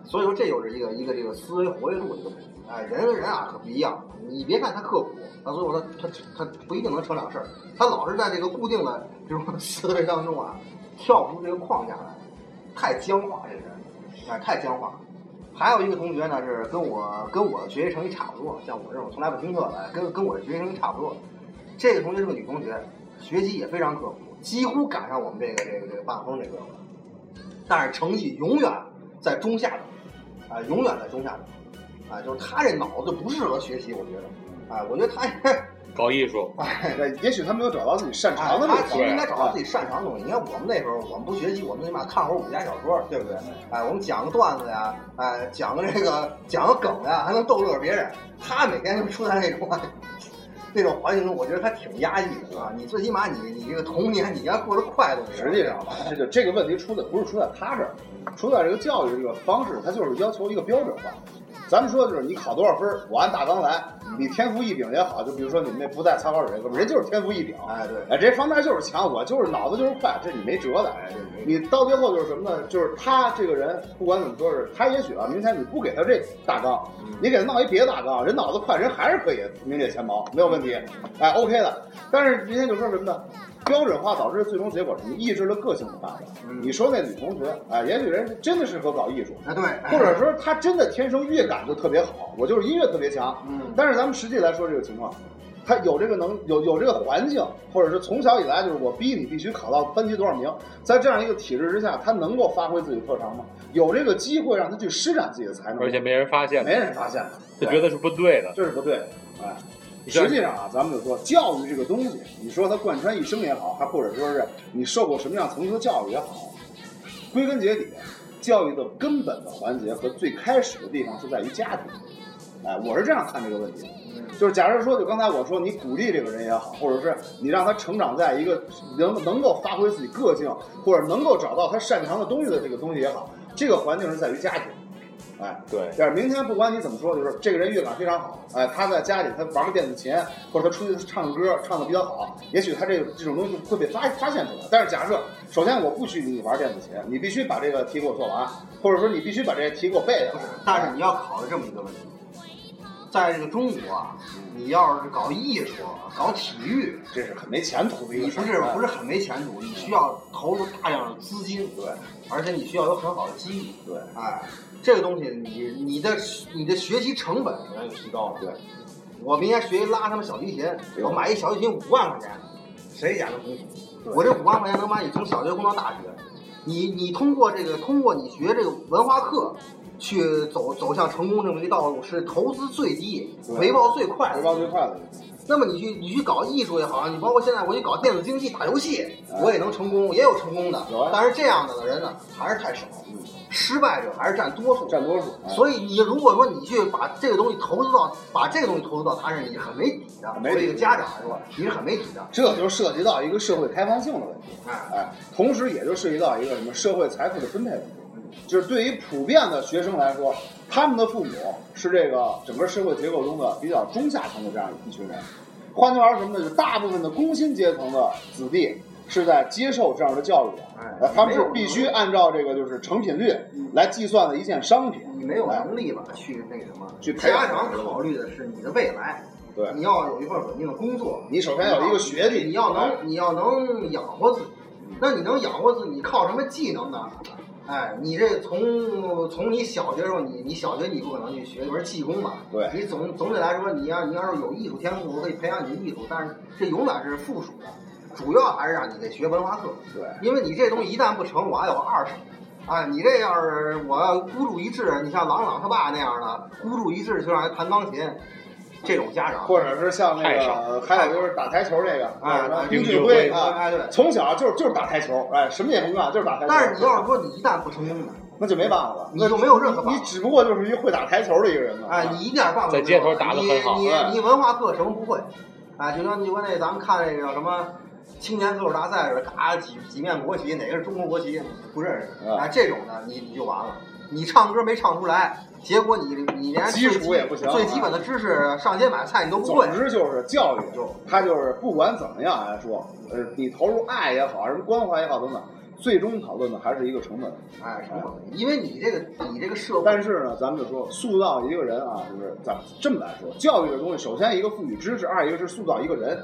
所以说这就是一个一个这个思维活跃度的一个问题。哎，人和人啊可不一样。你别看他刻苦，到最后他他他不一定能成两事儿。他老是在这个固定的这种思维当中啊，跳不出这个框架来，太僵化这个人，哎，太僵化。还有一个同学呢，是跟我跟我的学习成绩差不多，像我这种从来不听课的，跟跟我的学习成绩差不多。这个同学是个女同学，学习也非常刻苦，几乎赶上我们这个这个这个半峰这个了，但是成绩永远在中下等，啊，永远在中下等。啊，就是他这脑子不适合学习，我觉得，啊，我觉得他 搞艺术，哎，对也许他没有找到自己擅长的他其实应该找到自己擅长的东西。你看我们那时候，我们不学习，我们起码看会儿武侠小说，对不对？哎，我们讲个段子呀，哎，讲个这个讲个梗呀，还能逗乐别人。他每天就处在那种那种环境中，我觉得他挺压抑的啊。你最起码你你这个童年你应该过得快乐。实际上吧，这个这个问题出在不是出在他这儿，出在这个教育这个方式，它就是要求一个标准化。咱们说就是你考多少分我按大纲来。你天赋异禀也好，就比如说你们那不带草稿纸这哥们，人就是天赋异禀。哎，对，哎，这方面就是强，我就是脑子就是快，这你没辙的。哎，你到最后就是什么呢？就是他这个人不管怎么说，是他也许啊，明天你不给他这大纲，你给他弄一别的大纲，人脑子快，人还是可以名列前茅，没有问题。哎，OK 的。但是明天就说什么呢？标准化导致最终结果什么抑制了个性的发展。你说那女同学，哎，也许人真的适合搞艺术，哎，对，或者说她真的天生乐感就特别好，我就是音乐特别强。嗯，但是咱们实际来说这个情况，她有这个能有有这个环境，或者是从小以来就是我逼你必须考到班级多少名，在这样一个体制之下，她能够发挥自己特长吗？有这个机会让她去施展自己的才能，而且没人发现，没人发现，就觉得是不对的，这是不对的，哎。实际上啊，咱们就说教育这个东西，你说它贯穿一生也好，还或者说是你受过什么样层次的教育也好，归根结底，教育的根本的环节和最开始的地方是在于家庭。哎，我是这样看这个问题，就是假设说，就刚才我说，你鼓励这个人也好，或者是你让他成长在一个能能够发挥自己个性，或者能够找到他擅长的东西的这个东西也好，这个环境是在于家庭。哎，对，但是明天不管你怎么说，就是这个人乐感非常好。哎，他在家里他玩个电子琴，或者他出去唱歌，唱的比较好，也许他这个这种东西会被发发现出来。但是假设，首先我不许你玩电子琴，你必须把这个题给我做完，或者说你必须把这些题给我背下来。但是你要考虑这么一个问题，在这个中国啊，你要是搞艺术、搞体育，这是很没前途的。你不是不是很没前途，你需要投入大量的资金，对，而且你需要有很好的机遇，对，哎。这个东西，你你的你的学习成本可能就提高了。对，我明天学习拉他们小提琴，我买一小提琴五万块钱，谁家能供？我这五万块钱能把你从小学供到大学。你你通过这个，通过你学这个文化课，去走走向成功这么一道路，是投资最低、回报最快、回报最快的。那么你去你去搞艺术也好，你包括现在我去搞电子竞技、打游戏，我也能成功，也有成功的。但是这样子的人呢，还是太少。失败者还是占多数，占多数。所以你如果说你去把这个东西投资到，把这个东西投资到他身上，你很没底的。作为一个家长来说？你是很没底的。这就涉及到一个社会开放性的问题，哎，同时也就涉及到一个什么社会财富的分配问题。就是对于普遍的学生来说，他们的父母是这个整个社会结构中的比较中下层的这样一群人。换句话说什么呢？就大部分的工薪阶层的子弟。是在接受这样的教育的，他们是必须按照这个就是成品率来计算的一件商品。你没有能力吧？去那什么？去家长考虑的是你的未来，对，你要有一份稳定的工作，你首先有一个学历，你要能你要能养活自己。那你能养活自己，你靠什么技能呢？哎，你这从从你小学时候，你你小学你不可能去学一门技工吧？对，你总总体来说，你要你要是有艺术天赋，我可以培养你的艺术，但是这永远是附属的。主要还是让你得学文化课。对，因为你这东西一旦不成，我还有二手。哎，你这要是我要孤注一掷，你像郎朗他爸那样的孤注一掷去让人弹钢琴，这种家长，或者是像那个，还有就是打台球这个，哎，丁俊晖啊，从小就是就是打台球，哎，什么也不干，就是打台球。但是你要是说你一旦不成功呢，那就没办法了，那就没有任何，你只不过就是一会打台球的一个人了。哎，你一点办法在街头打的很好，你你文化课什么不会？哎，就像你说那咱们看那个什么。青年歌手大赛似的，咔几几面国旗，哪个是中国国旗不认识？哎，这种的你你就完了。你唱歌没唱出来，结果你你连基础也不行，最基本的知识上街买菜你都不会。总之就是教育，就他就是不管怎么样来说，呃，你投入爱也好，什么关怀也好等等，最终讨论的还是一个成本。哎，成本。因为你这个你这个社会，但是呢，咱们就说塑造一个人啊，就是咱们这么来说，教育这东西，首先一个赋予知识，二一个是塑造一个人。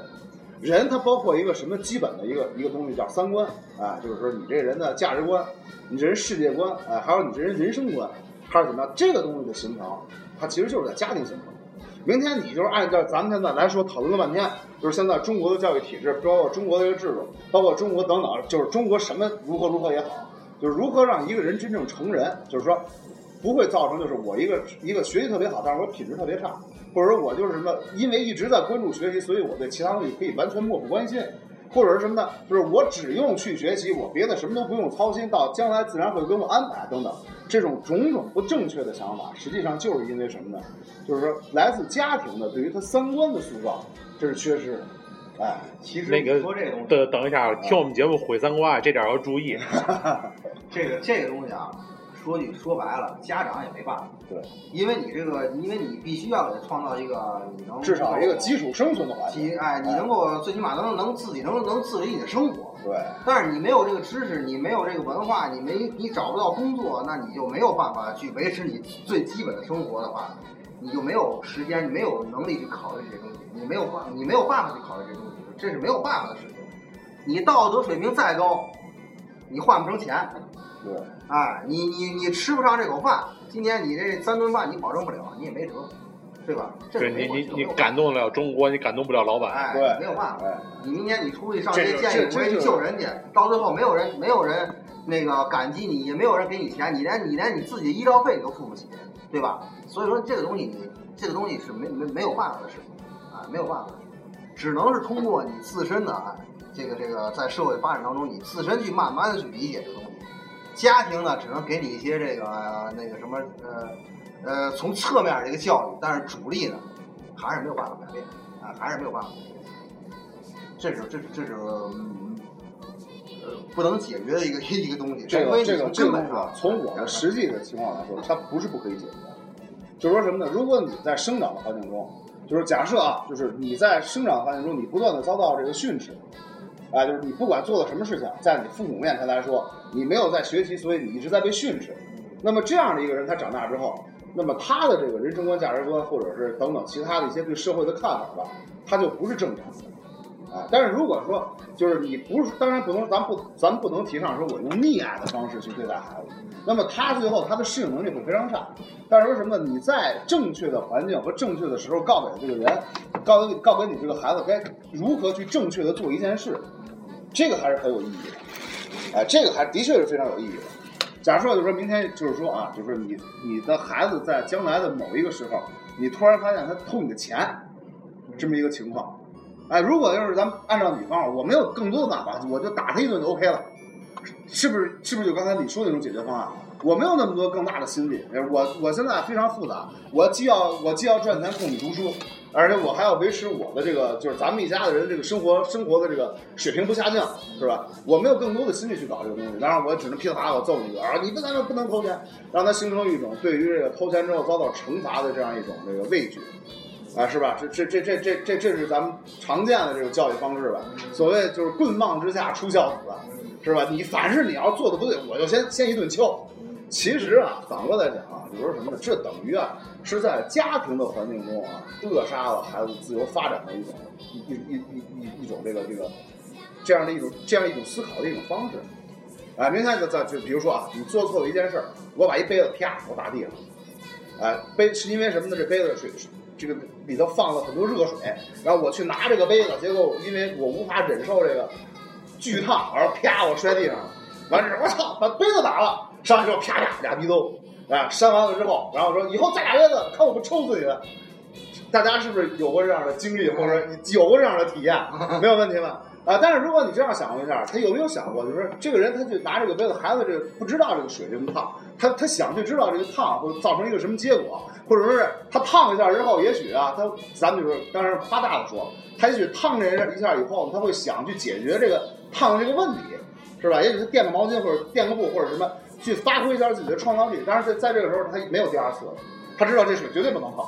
人他包括一个什么基本的一个一个东西叫三观啊，就是说你这人的价值观，你这人世界观，哎，还有你这人人生观，还是怎么样？这个东西的形成，它其实就是在家庭形成。明天你就是按照咱们现在来说讨论了半天，就是现在中国的教育体制，包括中国的一个制度，包括中国等等，就是中国什么如何如何也好，就是如何让一个人真正成人，就是说不会造成就是我一个一个学习特别好，但是我品质特别差。或者说我就是什么，因为一直在关注学习，所以我对其他东西可以完全漠不关心，或者是什么呢？就是我只用去学习，我别的什么都不用操心，到将来自然会给我安排等等。这种种种不正确的想法，实际上就是因为什么呢？就是说来自家庭的对于他三观的塑造，这是缺失的。哎，其实那个说这个东西，等等一下，听我们节目毁三观，这点要注意。这个这个东西啊。说句说白了，家长也没办法。对，因为你这个，因为你必须要给他创造一个你能至少一个基础生存的环境。哎，你能够最起码能能自己能能自理你的生活。对。但是你没有这个知识，你没有这个文化，你没你找不到工作，那你就没有办法去维持你最基本的生活的话，你就没有时间，你没有能力去考虑这些东西，你没有办，你没有办法去考虑这些东西，这是没有办法的事情。你道德水平再高，你换不成钱。对，哎，你你你吃不上这口饭，今天你这三顿饭你保证不了，你也没辙，对吧？对你你你感动得了中国，你感动不了老板，哎，没有办法。你明天你出去上街见义勇为去救人去，到最后没有人没有人那个感激你，也没有人给你钱，你连你连你自己的医疗费你都付不起，对吧？所以说这个东西你这个东西是没没没有办法的事情，啊，没有办法的事，只能是通过你自身的啊，这个这个在社会发展当中，你自身去慢慢的去理解这个东西。家庭呢，只能给你一些这个那个什么呃呃，从侧面这个教育，但是主力呢，还是没有办法改变啊，还是没有办法。这是这是这是呃不能解决的一个一个东西。这个这个根本上，从我们实际的情况来说，它不是不可以解决。就是说什么呢？如果你在生长的环境中，就是假设啊，就是你在生长环境中，你不断的遭到这个训斥。啊，就是你不管做了什么事情，在你父母面前来说，你没有在学习，所以你一直在被训斥。那么这样的一个人，他长大之后，那么他的这个人生观、价值观，或者是等等其他的一些对社会的看法吧，他就不是正常的。啊，但是如果说就是你不是，当然不能，咱不，咱不能提倡说我用溺爱的方式去对待孩子，那么他最后他的适应能力会非常差。但是说什么？你在正确的环境和正确的时候告诉这个人，告诉告给你这个孩子该如何去正确的做一件事。这个还是很有意义的，哎，这个还的确是非常有意义的。假设就说明天就是说啊，就是你你的孩子在将来的某一个时候，你突然发现他偷你的钱，这么一个情况，哎，如果要是咱们按照你方法，我没有更多的办法，我就打他一顿就 OK 了，是不是？是不是就刚才你说那种解决方案？我没有那么多更大的心理，我我现在非常复杂，我既要我既要赚钱供你读书。而且我还要维持我的这个，就是咱们一家的人这个生活生活的这个水平不下降，是吧？我没有更多的心力去搞这个东西，当然我只能噼里啪啦我揍你一个啊！你不能不能偷钱，让他形成一种对于这个偷钱之后遭到惩罚的这样一种这个畏惧，啊，是吧？这这这这这这这是咱们常见的这种教育方式吧？所谓就是棍棒之下出孝子，是吧？你凡是你要做的不对，我就先先一顿敲。其实啊，反过来讲啊，就说什么呢？这等于啊，是在家庭的环境中啊，扼杀了孩子自由发展的一种一一一一一种这个这个这样的一种这样一种思考的一种方式。哎，明天就在就比如说啊，你做错了一件事儿，我把一杯子啪我打地上，哎，杯是因为什么呢？这杯子水这个里头放了很多热水，然后我去拿这个杯子，结果因为我无法忍受这个巨烫，然后啪我摔地上了，完事我操把杯子打了，上来之后啪啪俩逼兜，啊扇完了之后，然后说以后再打杯子看我不抽死你们。大家是不是有过这样的经历，或者有过这样的体验？没有问题吧？啊！但是如果你这样想一下，他有没有想过，就是这个人他就拿这个杯子，孩子这不知道这个水这么烫，他他想去知道这个烫会造成一个什么结果，或者说是他烫一下之后，也许啊，他咱们就是当然夸大的说，他也许烫这一下以后，他会想去解决这个烫的这个问题，是吧？也许他垫个毛巾或者垫个布或者什么，去发挥一下自己的创造力。但是在在这个时候他没有第二次了。他知道这水绝对不能碰，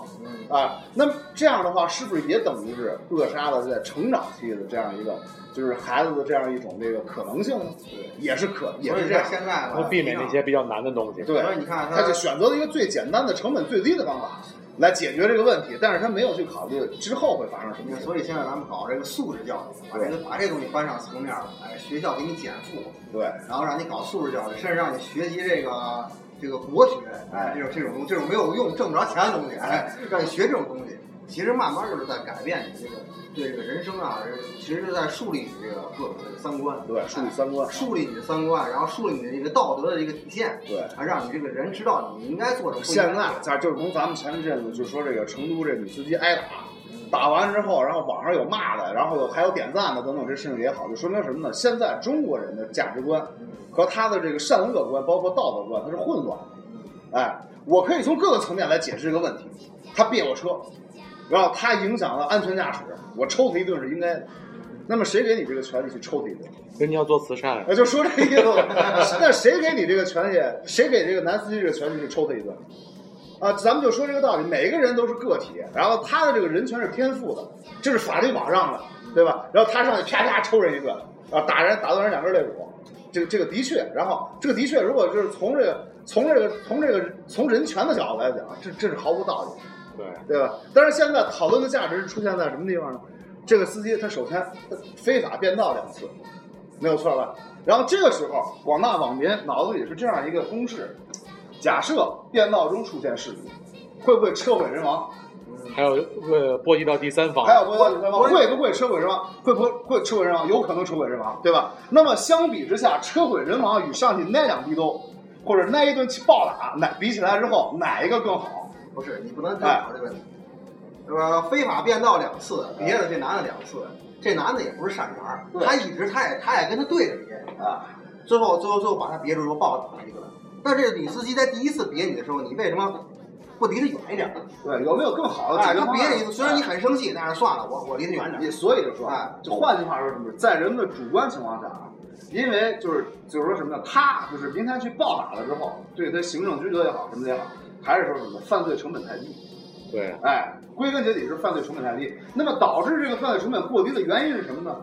啊，那么这样的话，是不是也等于是扼杀了在成长期的这样一个，就是孩子的这样一种这个可能性呢？对也是可，也是这样。现在会避免那些比较难的东西。对，所以你看，他就选择了一个最简单的、成本最低的方法来解决这个问题，但是他没有去考虑之后会发生什么。所以现在咱们搞这个素质教育，把这个把这东西搬上层面了，哎，学校给你减负，对，然后让你搞素质教育，甚至让你学习这个。这个国学，哎，这种这种东，这种没有用、挣不着钱的东西，哎，让你学这种东西，其实慢慢就是在改变你这个对这个人生啊，其实是在树立你这个各种的三观，对，树立三观，树立你的三观，然后树立你的这个道德的一个底线，对，还，让你这个人知道你应该做什么。现在咱就是从咱们前一阵子就说这个成都这女司机挨打，打完之后，然后网上有骂的，然后有还有点赞的等等，这事情也好，就说明什么呢？现在中国人的价值观和他的这个善恶观，包括道德观，它是混乱的。哎，我可以从各个层面来解释这个问题。他别我车，然后他影响了安全驾驶，我抽他一顿是应该的。那么谁给你这个权利去抽他一顿？人你要做慈善，那就说这个意思。那谁给你这个权利？谁给这个男司机这个权利去抽他一顿？啊，咱们就说这个道理。每个人都是个体，然后他的这个人权是天赋的，这是法律保障的，对吧？然后他上去啪啪抽人一顿，啊，打人打断人两根肋骨，这个这个的确，然后这个的确，如果就是从这个。从这个从这个从人权的角度来讲，这这是毫无道理，对对吧？但是现在讨论的价值出现在什么地方呢？这个司机他首先他非法变道两次，没有错吧？然后这个时候广大网民脑子里是这样一个公式：假设变道中出现事故，会不会车毁人亡？还有会波及到第三方？还有波及到第三方？会不会车毁人亡？会不会车毁人亡？有可能车毁人亡，对吧？那么相比之下，车毁人亡与上去那两滴都。或者那一顿去暴打，哪比起来之后哪一个更好？不是你不能这么考这问题，是吧？非法变道两次，别的这男的两次，这男的也不是善茬，他一直他也他也跟他对着别啊，最后最后最后把他别住，又暴打了一顿。但这个女司机在第一次别你的时候，你为什么不离她远一点？对，有没有更好的？哎，他别你，虽然你很生气，但是算了，我我离她远点。所以就说，哎，就换句话说，什么，在人们的主观情况下啊。因为就是就是说什么呢？他就是明天去暴打了之后，对他行政拘留也好，什么也好，还是说什么犯罪成本太低。对，哎，归根结底是犯罪成本太低。那么导致这个犯罪成本过低的原因是什么呢？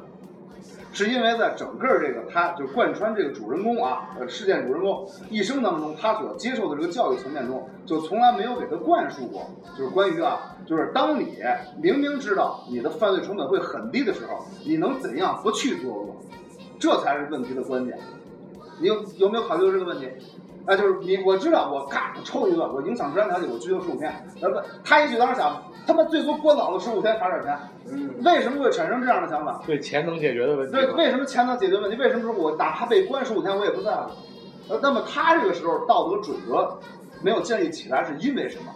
是因为在整个这个他就贯穿这个主人公啊，呃，事件主人公一生当中，他所接受的这个教育层面中，就从来没有给他灌输过，就是关于啊，就是当你明明知道你的犯罪成本会很低的时候，你能怎样不去作恶？这才是问题的关键，你有有没有考虑过这个问题？哎，就是你，我知道，我嘎抽一顿，我影响治安条例，我拘留十五天。呃不，他也许当时想，他妈最多关脑子十五天，罚点钱。嗯，为什么会产生这样的想法？对钱能解决的问题。对，为什么钱能解决问题？为什么说我哪怕被关十五天，我也不在乎？呃，那么他这个时候道德准则没有建立起来，是因为什么？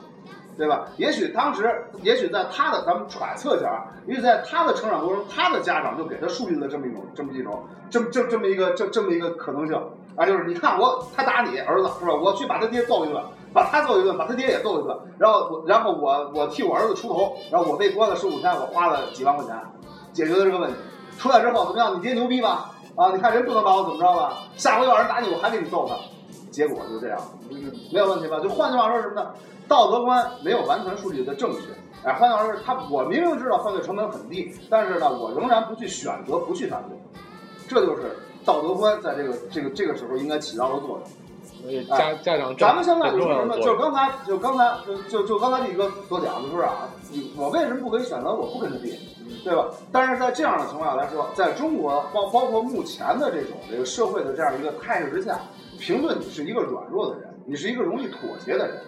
对吧？也许当时，也许在他的咱们揣测一下，因为在他的成长过程中，他的家长就给他树立了这么一种、这么一种、这么、这、这么一个、这、这么一个可能性啊，就是你看我，他打你儿子是吧？我去把他爹揍一顿，把他揍一顿，把他爹也揍一顿，然后我，然后我我替我儿子出头，然后我被关了十五天，我花了几万块钱解决了这个问题。出来之后怎么样？你爹牛逼吧？啊，你看人不能把我怎么着吧？下回要人打你，我还给你揍他。结果就这样，没有问题吧？就换句话说什么呢？道德观没有完全树立的正确，哎，换句话说，他我明明知道犯罪成本很低，但是呢，我仍然不去选择不去犯罪，这就是道德观在这个这个这个时候应该起到了作用。家家长，咱们现在就是什么？就刚才就刚才就就就刚才李哥所讲的，就是啊，我为什么不可以选择我不跟他比，对吧？但是在这样的情况下来说，在中国包包括目前的这种这个社会的这样一个态势之下，评论你是一个软弱的人，你是一个容易妥协的人。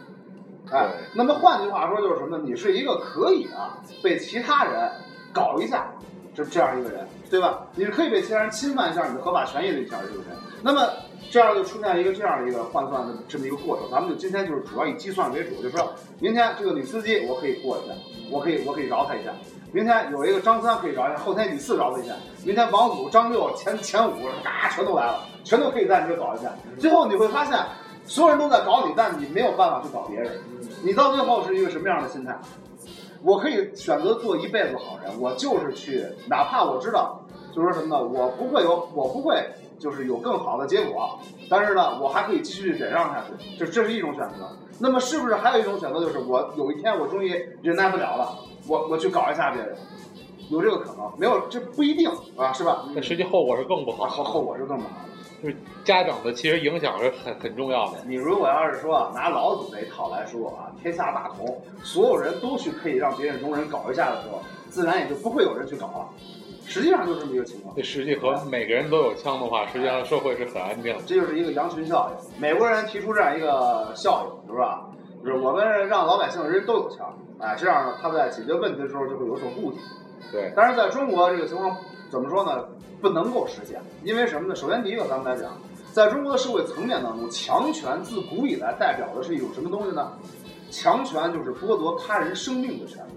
哎，那么换句话说就是什么呢？你是一个可以啊被其他人搞一下，这这样一个人，对吧？你是可以被其他人侵犯一下你的合法权益的一下这个人。那么这样就出现一个这样的一个换算的这么一个过程。咱们就今天就是主要以计算为主，就是说明天这个女司机我可以过一下，我可以我可以饶她一下。明天有一个张三可以饶一下，后天李四饶他一下，明天王五、张六前前五嘎全都来了，全都可以在你这搞一下。最后你会发现。所有人都在搞你，但你没有办法去搞别人。你到最后是一个什么样的心态？我可以选择做一辈子好人，我就是去，哪怕我知道，就说什么呢？我不会有，我不会就是有更好的结果，但是呢，我还可以继续忍让下去。这这是一种选择。那么是不是还有一种选择，就是我有一天我终于忍耐不了了，我我去搞一下别人？有这个可能？没有，这不一定啊，是吧？那实际后果是更不好，后后果是更不好。就是家长的，其实影响是很很重要的。你如果要是说拿老子那一套来说啊，天下大同，所有人都去可以让别人容忍搞一下的时候，自然也就不会有人去搞了。实际上就这么一个情况。这实际和每个人都有枪的话，实际上社会是很安定的。这就是一个羊群效应。美国人提出这样一个效应，是吧？就是我们让老百姓人都有枪，哎，这样呢，他们在解决问题的时候就会有所顾忌。对。但是在中国这个情况怎么说呢？不能够实现，因为什么呢？首先第一个，咱们来讲，在中国的社会层面当中，强权自古以来代表的是一种什么东西呢？强权就是剥夺他人生命的权利，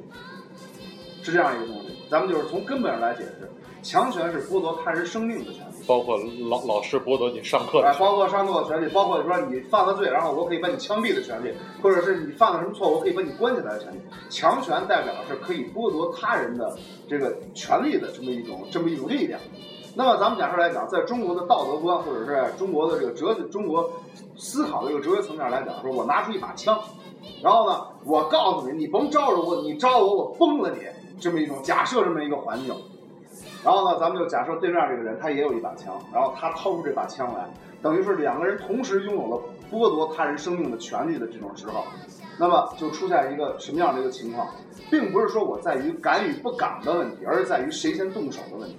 是这样一个东西。咱们就是从根本上来解释，强权是剥夺他人生命的权利。包括老老师剥夺你上课的权利，包括上课的权利，包括说你犯了罪，然后我可以把你枪毙的权利，或者是你犯了什么错，我可以把你关起来的权利。强权代表的是可以剥夺他人的这个权利的这么一种这么一种力量。那么咱们假设来讲，在中国的道德观，或者是中国的这个哲中国思考的这个哲学层面来讲，说我拿出一把枪，然后呢，我告诉你，你甭招惹我，你招我，我崩了你，这么一种假设这么一个环境。然后呢，咱们就假设对面这个人他也有一把枪，然后他掏出这把枪来，等于是两个人同时拥有了剥夺他人生命的权利的这种时候，那么就出现一个什么样的一个情况，并不是说我在于敢与不敢的问题，而是在于谁先动手的问题，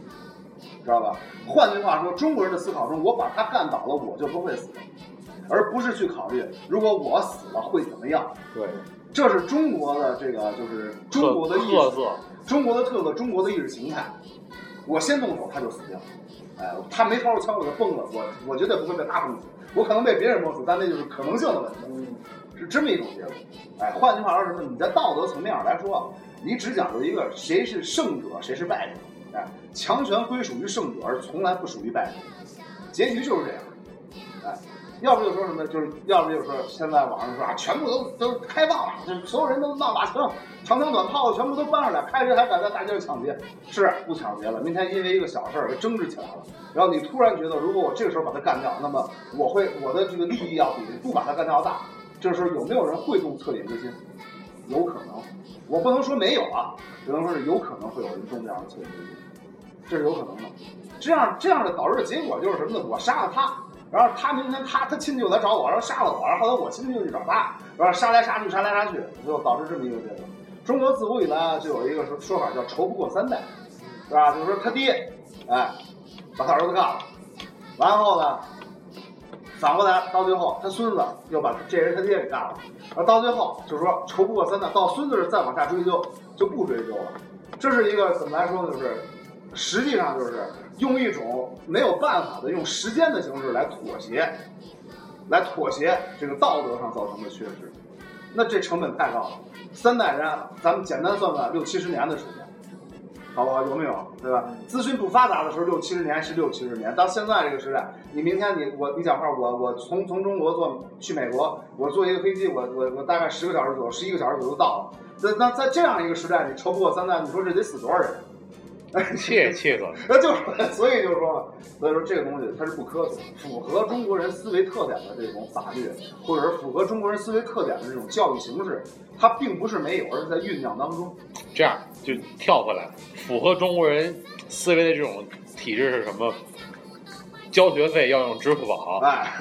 知道吧？换句话说，中国人的思考中，我把他干倒了，我就不会死，而不是去考虑如果我死了会怎么样。对，这是中国的这个就是中国的特色，中国的特色，中国的意识形态。我先动手，他就死定了。哎，他没掏出枪，我就崩了。我我绝对不会被他崩死，我可能被别人崩死，但那就是可能性的问题，是这么一种结果。哎，换句话说什么？你在道德层面上来说，你只讲究一个谁是胜者，谁是败者。哎，强权归属于胜者，而从来不属于败者。结局就是这样。哎。要不就说什么，就是要不就说现在网上说啊，全部都都开放了，就所有人都闹把枪，长枪短炮的全部都搬上来，开着还敢在大街上抢劫？是不抢劫了？明天因为一个小事儿争执起来了，然后你突然觉得，如果我这个时候把他干掉，那么我会我的这个利益要比不把他干掉大。这时候有没有人会动恻隐之心？有可能，我不能说没有啊，只能说是有可能会有人动这样的恻隐之心，这是有可能的。这样这样的导致的结果就是什么呢？我杀了他。然后他明天他他亲戚又来找我，然后杀了我，然后后来我亲戚又去找他，然后杀来杀去，杀来杀去，就导致这么一个结果。中国自古以来就有一个说说法叫“仇不过三代”，是吧？就是说他爹，哎，把他儿子干了，完后呢，反过来到最后他孙子又把这人他爹给干了，而到最后就是说仇不过三代，到孙子再往下追究就不追究了。这是一个怎么来说呢？就是实际上就是。用一种没有办法的用时间的形式来妥协，来妥协这个道德上造成的缺失，那这成本太高了。三代人，咱们简单算算六七十年的时间，好不好？有没有？对吧？资讯不发达的时候，六七十年是六七十年。到现在这个时代，你明天你我你讲话，我我从从中国坐去美国，我坐一个飞机，我我我大概十个小时左右，十一个小时左右到了。那那在这样一个时代，你超不过三代，你说这得死多少人？切切了，那 就是，所以就是说嘛，所以说这个东西它是不科学，符合中国人思维特点的这种法律，或者是符合中国人思维特点的这种教育形式，它并不是没有，而是在酝酿当中。这样就跳回来，符合中国人思维的这种体制是什么？交学费要用支付宝。哎，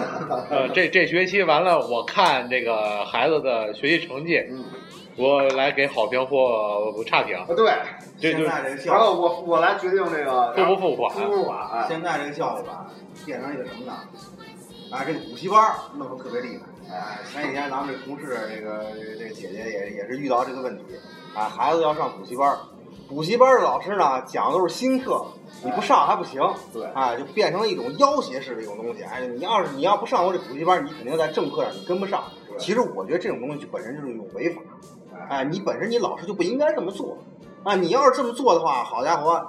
呃，这这学期完了，我看这个孩子的学习成绩。嗯我来给好评或差评。对，现在这个然后我我来决定这个付不付款。付不付款？现在这个教育吧，变成一个什么呢？啊，这个补习班弄得特别厉害。哎，前几天咱们这同事这个这个姐姐也也是遇到这个问题，啊，孩子要上补习班，补习班的老师呢讲的都是新课，你不上还不行。对，啊，就变成了一种要挟式的一种东西。哎，你要是你要不上我这补习班，你肯定在正课上你跟不上。其实我觉得这种东西就本身就是一种违法。哎，你本身你老师就不应该这么做。啊，你要是这么做的话，好家伙，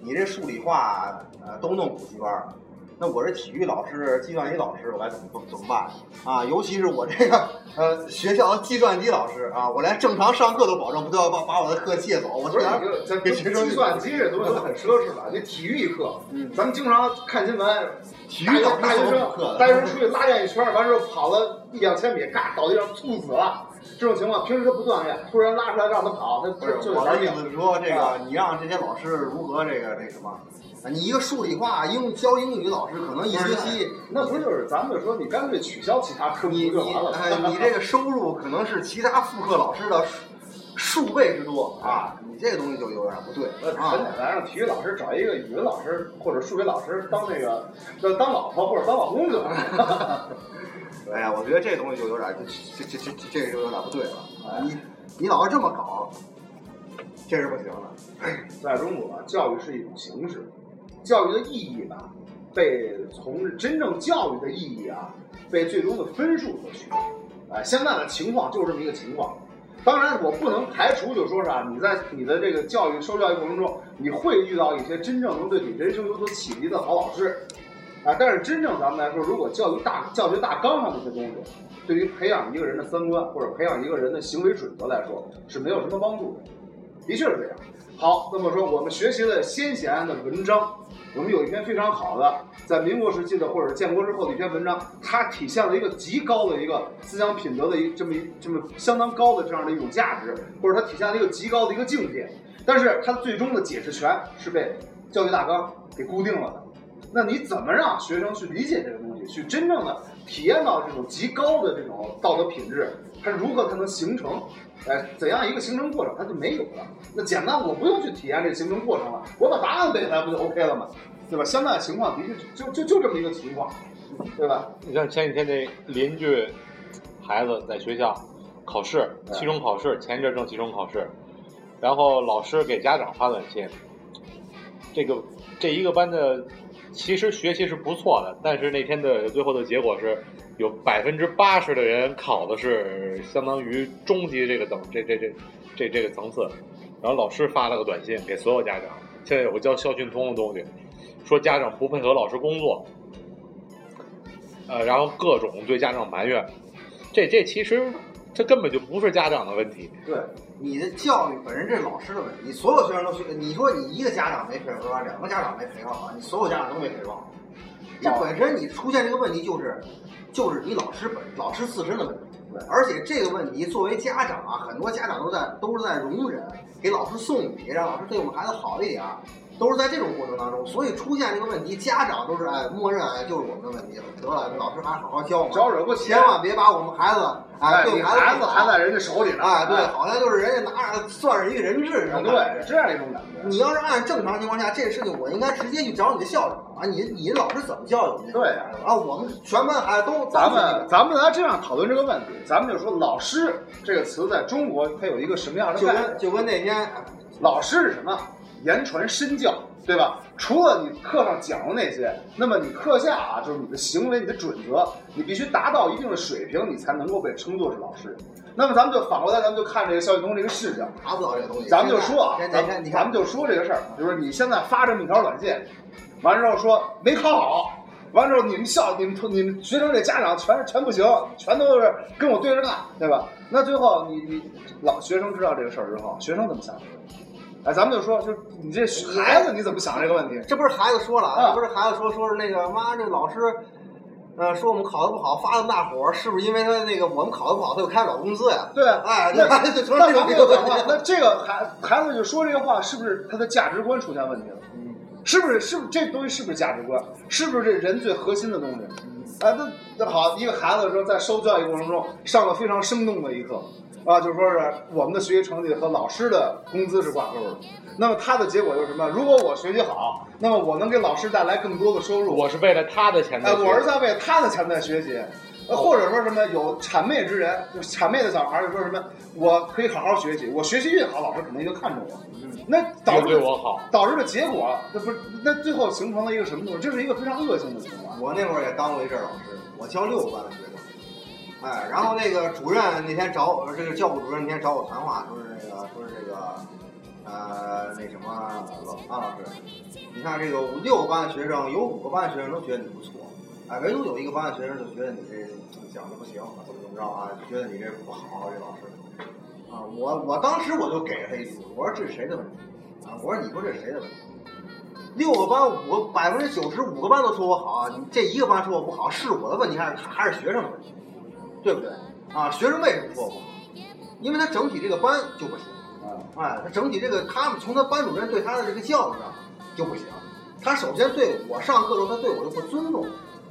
你这数理化呃都弄补习班。那我是体育老师、计算机老师，我该怎么怎么办啊？尤其是我这个呃学校的计算机老师啊，我连正常上课都保证不都要把把我的课借走？我这咱给学生计算机这东西很奢侈了。你体育课，嗯，咱们经常看新闻，体育老师大学生大学生出去拉练一圈，完之后跑了一两千米，嘎倒地上猝死了。这种情况，平时他不锻炼，突然拉出来让他跑，他不是我的意思是说，这个你让这些老师如何这个这什么？你一个数理化英教英语老师，可能一学期那不就是咱们就说你干脆取消其他科目就完了？哎，你这个收入可能是其他副课老师的数倍之多啊！你这个东西就有点不对。很简单，让体育老师找一个语文老师或者数学老师当那个当老婆或者当老公就完了。哎呀，我觉得这东西就有点这这这这个就有点不对了。你你老是这么搞，这是不行的。在中国，教育是一种形式。教育的意义呢，被从真正教育的意义啊，被最终的分数所取代。啊，现在的情况就是这么一个情况。当然，我不能排除，就说是啊，你在你的这个教育受教育过程中，你会遇到一些真正能对你人生有所启迪的好老师。啊，但是真正咱们来说，如果教育大教学大纲上这些东西，对于培养一个人的三观或者培养一个人的行为准则来说，是没有什么帮助的。的确是这样。好，那么说我们学习了先贤的文章。我们有一篇非常好的，在民国时期的或者是建国之后的一篇文章，它体现了一个极高的一个思想品德的一这么一这么相当高的这样的一种价值，或者它体现了一个极高的一个境界。但是它最终的解释权是被教育大纲给固定了的。那你怎么让学生去理解这个东西，去真正的体验到这种极高的这种道德品质？它如何才能形成？哎，怎样一个形成过程，它就没有了。那简单，我不用去体验这个形成过程了，我把答案背下来不就 OK 了吗？对吧？现在情况的确就就就这么一个情况，对吧？你像前几天那邻居孩子在学校考试，期中考试，前一阵正期中考试，然后老师给家长发短信，这个这一个班的其实学习是不错的，但是那天的最后的结果是。有百分之八十的人考的是相当于中级这个等这这这这这个层次，然后老师发了个短信给所有家长，现在有个叫校讯通的东西，说家长不配合老师工作，呃，然后各种对家长埋怨，这这其实这根本就不是家长的问题，对你的教育本身这是老师的问题，你所有学生都学，你说你一个家长没配合，两个家长没配合好，你所有家长都没配合，这本身你出现这个问题就是。就是你老师本老师自身的问题，而且这个问题作为家长啊，很多家长都在都是在容忍，给老师送礼，让老师对我们孩子好一点，都是在这种过程当中，所以出现这个问题，家长都是哎默认哎就是我们的问题了，得了，老师还好好教嘛，招惹不起，千万别把我们孩子哎，对孩子还在人家手里呢，哎，对，好像就是人家拿着算是一个人质，对，这样一种感觉。你要是按正常情况下，这个事情我应该直接去找你的校长。啊，你你老师怎么教育你？对啊，我们全班孩子都咱们咱们来这样讨论这个问题，咱们就说“老师”这个词在中国它有一个什么样的就跟？就跟那天，老师是什么？言传身教，对吧？除了你课上讲的那些，那么你课下啊，就是你的行为、你的准则，你必须达到一定的水平，你才能够被称作是老师。那么咱们就反过来，咱们就看这个肖旭东这个事情，达不到这个东西。咱们就说啊，咱咱们就说这个事儿，就是你现在发这么一条短信。完之后说没考好，完之后你们校、你们、你们学生这家长全全不行，全都是跟我对着干，对吧？那最后你你老学生知道这个事儿之后，学生怎么想？哎，咱们就说，就你这孩子你怎么想这个问题？这不是孩子说了啊？不是孩子说，说是那个妈，这老师，呃，说我们考的不好，发那么大火，是不是因为他那个我们考的不好，他就开不了工资呀？对，哎，那那就成了这个问题。那这个孩孩子就说这个话，是不是他的价值观出现问题了？是不是？是不是这东西是不是价值观？是不是这人最核心的东西？哎，那那好，一个孩子说在受教育过程中上了非常生动的一课啊，就是说是我们的学习成绩和老师的工资是挂钩的。那么他的结果就是什么？如果我学习好，那么我能给老师带来更多的收入。我是为了他的钱在。我是在为他的钱在学习。呃或者说什么有谄媚之人，就谄媚的小孩儿就说什么，我可以好好学习，我学习越好，老师肯定就看重我。那导致对我好，导致的结果，那不是那最后形成了一个什么东西？这是一个非常恶性的情况。我那会儿也当过一阵儿老师，我教六个班的学生。哎，然后那个主任那天找我，这个教务主任那天找我谈话，说是那个，说是这个，呃，那什么老安老师，你看这个六个班的学生，有五个班的学生都觉得你不错，哎，唯独有一个班的学生就觉得你这讲的不行，怎么怎么着啊，觉得你这不好，这老师。啊，我我当时我就给了他一句，我说这是谁的问题？啊，我说你说这是谁的问题？六个班，五百分之九十五个班都说我好，你这一个班说我不好，是我的问题还是还是学生的问题？对不对？啊，学生为什么说我不好？因为他整体这个班就不行，啊，哎，他整体这个他们从他班主任对他的这个教育上就不行。他首先对我上课的时候，他对我就不尊重，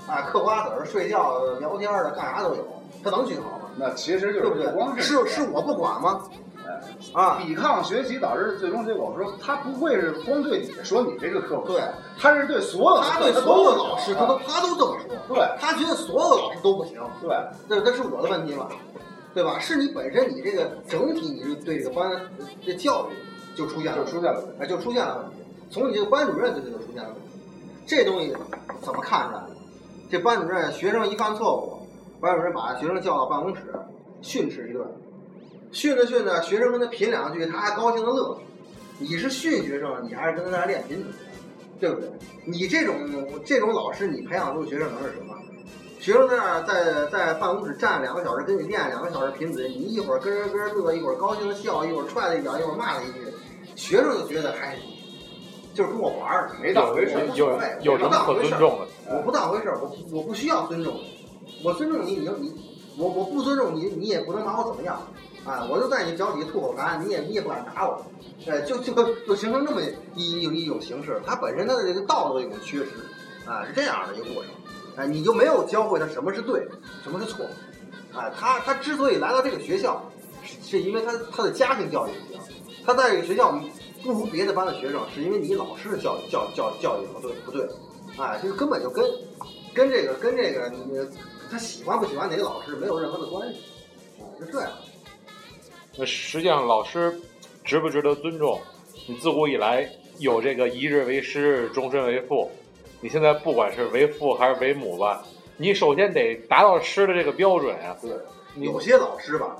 啊，嗑瓜子儿、睡觉、聊天的，干啥都有，他能学好吗？那其实就是对不对不光？是是是我不管吗？哎啊，抵抗学习导致最终结果，说他不会是光对你说你这个课不对，他是对所有的他对所有的老师，啊他都他都这么说，对他觉得所有的老师都不行。对这这是我的问题吗？对吧？是你本身你这个整体你就对这个班的教育就出现了就出现了哎，就出现了问题。从你这个班主任这就出现了问题。这东西怎么看出来的？这班主任学生一犯错误，班主任把学生叫到办公室训斥一顿，训着训着，学生跟他贫两句，他还高兴的乐。你是训学生，你还是跟他在那练贫嘴，对不对？你这种这种老师，你培养出学生能是什么？学生在那儿在在办公室站两个小时，跟你练两个小时贫嘴，你一会儿咯咯咯乐，一会儿高兴的笑，一会儿踹他一脚，一会儿骂了一句，学生就觉得嗨就是跟我玩儿，没当回事儿有有有什么可尊重的？我不当回事儿，我我不需要尊重你，我尊重你，你就你我我不尊重你，你也不能把我怎么样，啊，我就在你脚底下吐口痰，你也你也不敢打我，哎，就就就形成这么一一一种形式，它本身它的这个道德一种缺失，啊，是这样的一个过程，哎，你就没有教会他什么是对，什么是错，哎，他他之所以来到这个学校，是是因为他他的家庭教育不行，他在这个学校不如别的班的学生，是因为你老师的教教教教育不对不对，哎，这个根本就跟跟这个跟这个你他喜欢不喜欢哪个老师没有任何的关系，啊，是这样。那实际上，老师值不值得尊重？你自古以来有这个一日为师，终身为父。你现在不管是为父还是为母吧，你首先得达到师的这个标准啊。对，有些老师吧，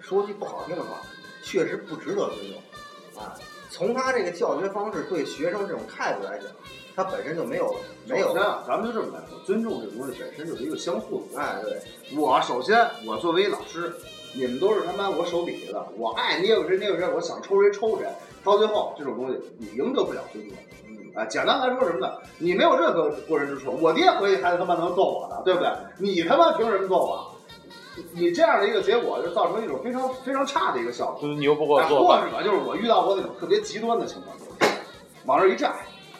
说句不好听的话，确实不值得尊重。啊，从他这个教学方式对学生这种态度来讲，他本身就没有没有首先啊，咱们就这么来说，尊重这东西本身就是一个相互的。哎，对，我首先，我作为老师，你们都是他妈我手底下的，我爱捏过谁捏过谁，我想抽谁抽谁，到最后这种东西你赢得不了尊重。嗯，啊，简单来说什么呢？你没有任何过人之处，我爹回去还他妈能揍我呢，对不对？你他妈凭什么揍我？你这样的一个结果，就造成一种非常非常差的一个效果。就是你又不给我哎做，或者就是我遇到过那种特别极端的情况，往这一站，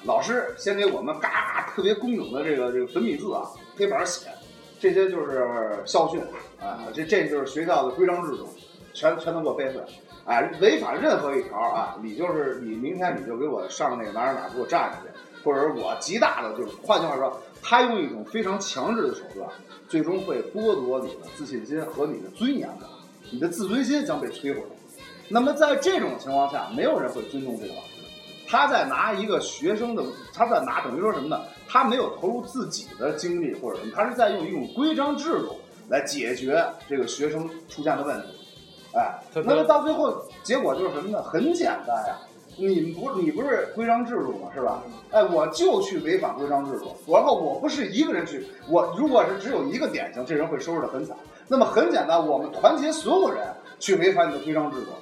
老师先给我们嘎嘎特别工整的这个这个粉笔字啊，黑板写，这些就是校训啊，这这就是学校的规章制度，全全都给我背会。哎，违反任何一条啊，你就是你明天你就给我上那个哪儿哪儿给我站上去，或者我极大的就是，换句话说，他用一种非常强制的手段，最终会剥夺你的自信心和你的尊严感，你的自尊心将被摧毁。那么在这种情况下，没有人会尊重这个老师。他在拿一个学生的，他在拿等于说什么呢？他没有投入自己的精力或者什么，他是在用一种规章制度来解决这个学生出现的问题。哎，那么到最后结果就是什么呢？很简单呀，你不你不是规章制度吗？是吧？哎，我就去违反规章制度，然后我不是一个人去，我如果是只有一个典型，这人会收拾的很惨。那么很简单，我们团结所有人去违反你的规章制度，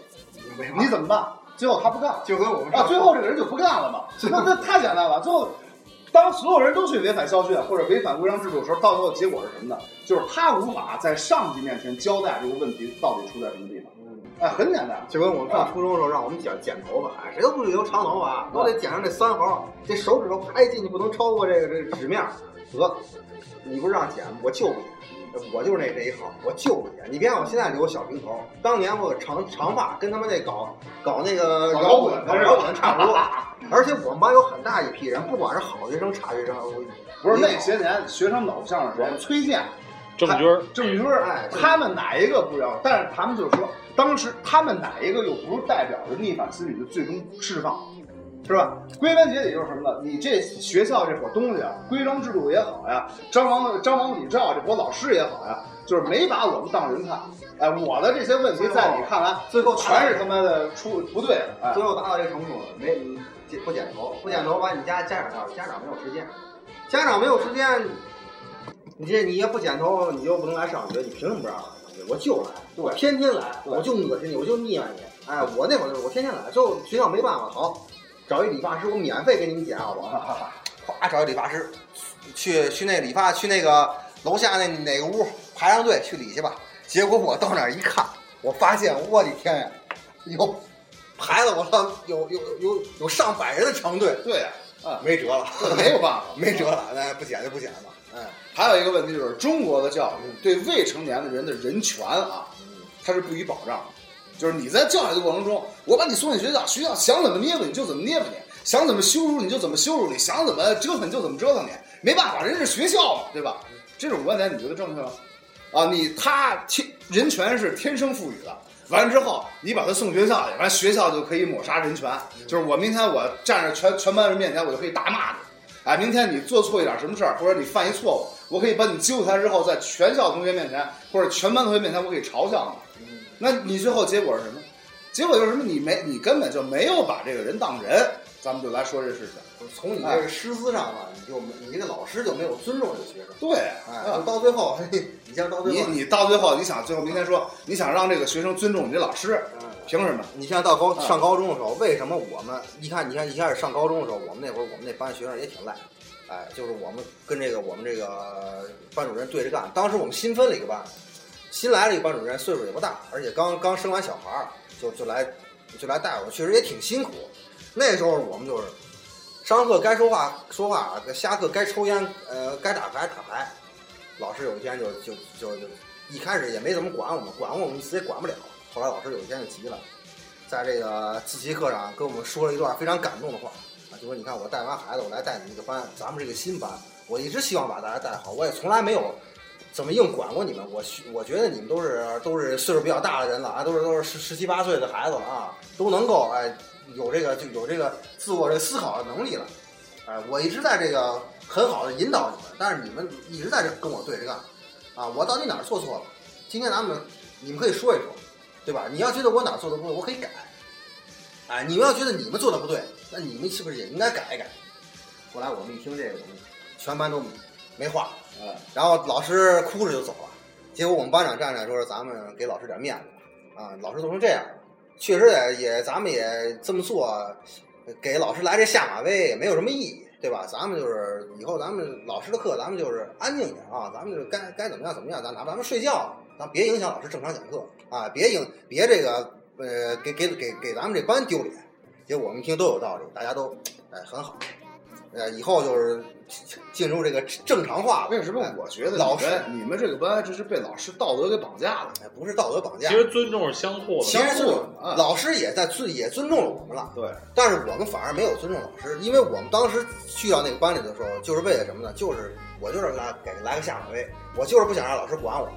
你怎么办？最后他不干，就跟我们啊，最后这个人就不干了嘛。那那太简单了。最后，当所有人都去违反校训或者违反规章制度的时候，到最后结果是什么呢？就是他无法在上级面前交代这个问题到底出在什么地方。哎，很简单。就跟我们上初中的时候，让我们剪剪头发，哎，谁都不许留长头发，都得剪上这三毫，这手指头拍进去不能超过这个这纸面。得，你不是让剪，我就不剪，我就是那这一行，我就是你。你别看我现在留小平头，当年我长长发跟他们那搞搞那个摇滚搞摇滚差不多。而且我们班有很大一批人，不管是好学生差学生，不是那些年学生偶像的时候，崔健。郑钧，郑钧，哎，他们哪一个不要？但是他们就是说，当时他们哪一个又不是代表着逆反心理的最终释放，是吧？归根结底就是什么呢？你这学校这伙东西啊，规章制度也好呀，张王张王李赵这伙老师也好呀，就是没把我们当人看。哎，我的这些问题在你看来，最后全是他妈的出不对的。哎，最后达到这程度了，没不剪头，不剪头把你家家长叫，家长没有时间，家长没有时间。你这你也不剪头，你就不能来上学？你凭什么不让我上学？我就来，我天天来，我就恶心你，我就腻歪你。哎，我那会儿就是我天天来，最后学校没办法，好找一理发师，我免费给你们剪，好不好？咵，找一理发师，去去那理发，去那个楼下那哪个屋排上队去理去吧。结果我到那儿一看，我发现我的天呀，有排了我操，有有有有上百人的长队。对呀，啊，没辙了，没有办法，没辙了，那不剪就不剪吧。嗯，还有一个问题就是，中国的教育对未成年的人的人权啊，它是不予保障的。就是你在教育的过程中，我把你送进学校，学校想怎么捏巴你就怎么捏巴你，想怎么羞辱你就怎么羞辱你，想怎么折腾就怎么折腾你，没办法，人是学校嘛，对吧？这种观点你觉得正确吗？啊，你他天人权是天生赋予的，完了之后你把他送学校去，完学校就可以抹杀人权，就是我明天我站着全全班人面前，我就可以大骂你。哎，明天你做错一点什么事儿，或者你犯一错误，我可以把你揪出来之后，在全校同学面前，或者全班同学面前，我可以嘲笑你。那你最后结果是什么？结果就是什么？你没，你根本就没有把这个人当人。咱们就来说这事情。从你这个师资上啊，你就你这个老师就没有尊重这个学生。对，哎，到最后，你像到最后，你你到最后，你想最后明天说，你想让这个学生尊重你这老师，凭什么？你像到高上高中的时候，为什么我们一看，你看一开始上高中的时候，我们那会儿我们那班学生也挺赖。哎，就是我们跟这个我们这个班主任对着干。当时我们新分了一个班，新来了一个班主任，岁数也不大，而且刚刚生完小孩儿，就就来就来带我，确实也挺辛苦。那时候我们就是上课该说话说话，下课该抽烟，呃，该打牌打牌。老师有一天就就就就一开始也没怎么管我们，管我们一次也管不了。后来老师有一天就急了，在这个自习课上跟我们说了一段非常感动的话啊。就说你看我带完孩子，我来带你这个班，咱们这个新班，我一直希望把大家带好，我也从来没有怎么硬管过你们。我我觉得你们都是都是岁数比较大的人了啊，都是都是十十七八岁的孩子了啊，都能够哎有这个就有这个自我这思考的能力了。哎，我一直在这个很好的引导你们，但是你们一直在这跟我对着干啊，我到底哪儿做错了？今天咱们你们可以说一说，对吧？你要觉得我哪儿做的不对，我可以改。哎，你们要觉得你们做的不对。那你们是不是也应该改一改？后来我们一听这个，我们全班都没话。然后老师哭着就走了。结果我们班长站着说：“咱们给老师点面子吧啊！老师做成这样，确实也也，咱们也这么做，给老师来这下马威也没有什么意义，对吧？咱们就是以后咱们老师的课，咱们就是安静点啊！咱们就该该怎么样怎么样，咱咱们睡觉，咱别影响老师正常讲课啊！别影别这个呃，给给给给咱们这班丢脸。”结果我们听都有道理，大家都哎很好，呃，以后就是进入这个正常化。为什么我觉得老师你们这个班这是被老师道德给绑架了？哎，不是道德绑架，其实尊重是相互的。其实老师也在尊也尊重了我们了。对，但是我们反而没有尊重老师，因为我们当时去到那个班里的时候，就是为了什么呢？就是我就是来给来个下马威，我就是不想让老师管我。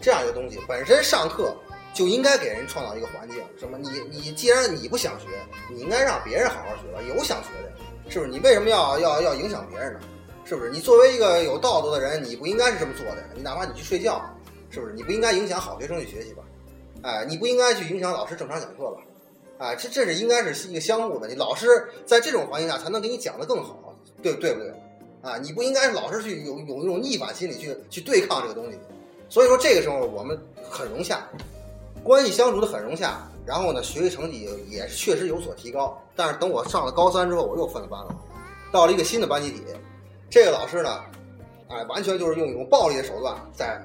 这样一个东西本身上课。就应该给人创造一个环境，什么？你你既然你不想学，你应该让别人好好学吧。有想学的，是不是？你为什么要要要影响别人呢？是不是？你作为一个有道德的人，你不应该是这么做的。你哪怕你去睡觉，是不是？你不应该影响好学生去学习吧？哎，你不应该去影响老师正常讲课吧？哎，这这是应该是一个相互的。你老师在这种环境下才能给你讲的更好，对对不对？啊，你不应该老是去有有一种逆反心理去去对抗这个东西。所以说这个时候我们很融洽。关系相处的很融洽，然后呢，学习成绩也确实有所提高。但是等我上了高三之后，我又分了班了，到了一个新的班集体。这个老师呢，哎，完全就是用一种暴力的手段在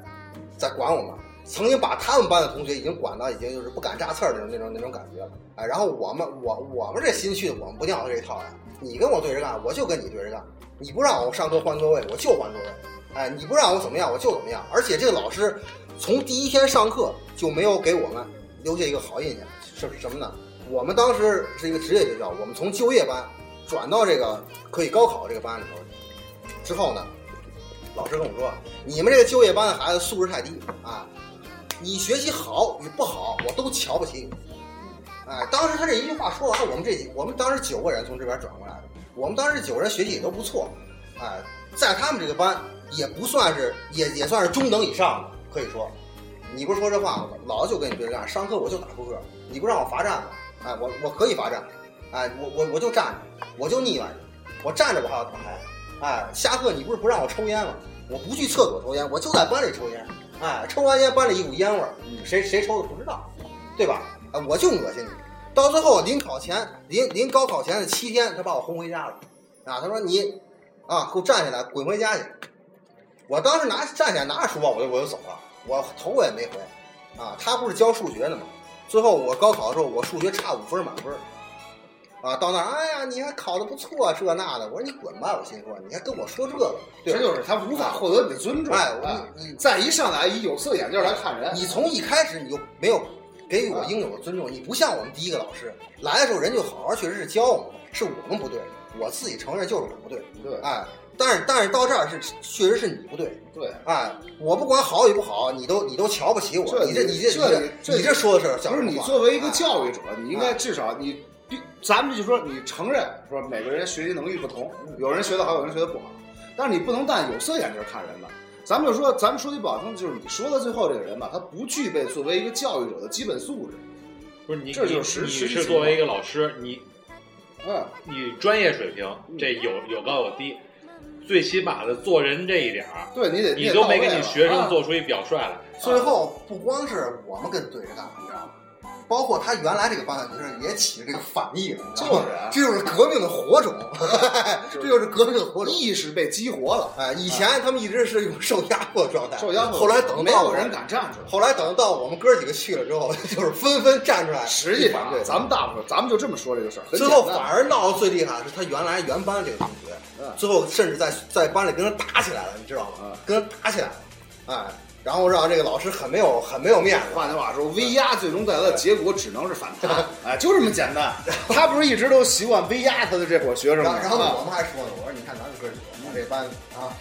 在管我们。曾经把他们班的同学已经管到已经就是不敢扎刺儿那种那种那种感觉了。哎，然后我们我我们这新去的，我们不讲这一套呀。你跟我对着干，我就跟你对着干。你不让我上课换座位，我就换座位。哎，你不让我怎么样，我就怎么样。而且这个老师从第一天上课就没有给我们留下一个好印象，是什么呢？我们当时是一个职业学校，我们从就业班转到这个可以高考这个班里头之后呢，老师跟我说：“你们这个就业班的孩子素质太低啊，你学习好与不好，我都瞧不起你。”哎，当时他这一句话说完，我们这几我们当时九个人从这边转过来的，我们当时九个人学习也都不错，哎，在他们这个班也不算是也也算是中等以上的，可以说，你不是说这话吗？老子就跟你对着干，上课我就打扑克，你不让我罚站吗？哎，我我可以罚站，哎，我我我就站着，我就腻歪着，我站着我还要打牌，哎，下课你不是不让我抽烟吗？我不去厕所抽烟，我就在班里抽烟，哎，抽完烟班里一股烟味儿，谁谁抽的不知道，对吧？啊，我就恶心你，到最后临考前，临临高考前的七天，他把我轰回家了，啊，他说你，啊，给我站起来，滚回家去。我当时拿站起来拿着书包，我就我就走了，我头我也没回，啊，他不是教数学的吗？最后我高考的时候，我数学差五分满分，啊，到那儿，哎呀，你还考的不错，这那的。我说你滚吧，我心说，你还跟我说这个，这就是他无法获得你的尊重。哎，你你再一上来以有色眼镜来看人，你从一开始你就没有给予我应有的尊重。你不像我们第一个老师来的时候，人就好好确实是教我们，是我们不对，我自己承认就是我不对。对，哎。但是但是到这儿是确实是你不对，对，哎，我不管好与不好，你都你都瞧不起我，你这你这这你这说的是，不是你作为一个教育者，你应该至少你，咱们就说你承认说每个人学习能力不同，有人学得好，有人学得不好，但是你不能戴有色眼镜看人吧？咱们就说，咱们说句不好听的，就是你说的最后这个人吧，他不具备作为一个教育者的基本素质，不是你，这就是你是作为一个老师，你，嗯，你专业水平这有有高有低。最起码的做人这一点儿，对你得你都没给你学生做出一表率来。最后不光是我们跟对着干？包括他原来这个班的学生也起了这个反义了，就是这就是革命的火种，这就是革命的火种，意识被激活了。哎，以前他们一直是一种受压迫状态，受压迫。后来等没有人敢站出来，后来等到我们哥几个去了之后，就是纷纷站出来。实际上，咱们大部分，咱们就这么说这个事儿。最后反而闹得最厉害的是他原来原班这个同学，最后甚至在在班里跟他打起来了，你知道吗？跟他打起来了，哎。然后让这个老师很没有很没有面子。换句话说，威压最终带来的结果只能是反弹，哎，就这么简单。他不是一直都习惯威压他的这伙学生吗？然后我们还说呢，我说你看咱们哥几个，我们这班啊，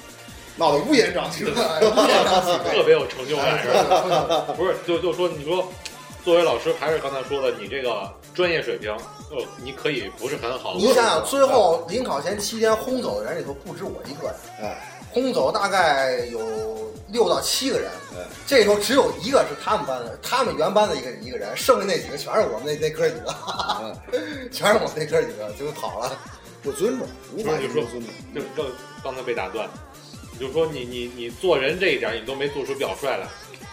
闹得乌烟瘴气的，特别有成就感，是吧？不是，就就说你说，作为老师，还是刚才说的，你这个专业水平，呃，你可以不是很好。你想想，最后临考前七天轰走的人里头，不止我一个人，哎。轰走大概有六到七个人，这里头只有一个是他们班的，他们原班的一个一个人，剩下那几个全是我们那那哥几个，全是我们那哥几个就跑了，不尊重，无法就说尊重。就刚刚才被打断，你就说你你你做人这一点你都没做出表率来，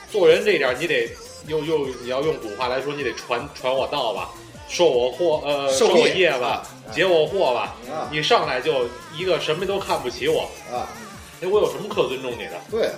做人这一点你得又又你要用古话来说，你得传传我道吧，受我祸呃受我业吧，解我祸吧，你上来就一个什么都看不起我啊。哎，我有什么可尊重你的？对，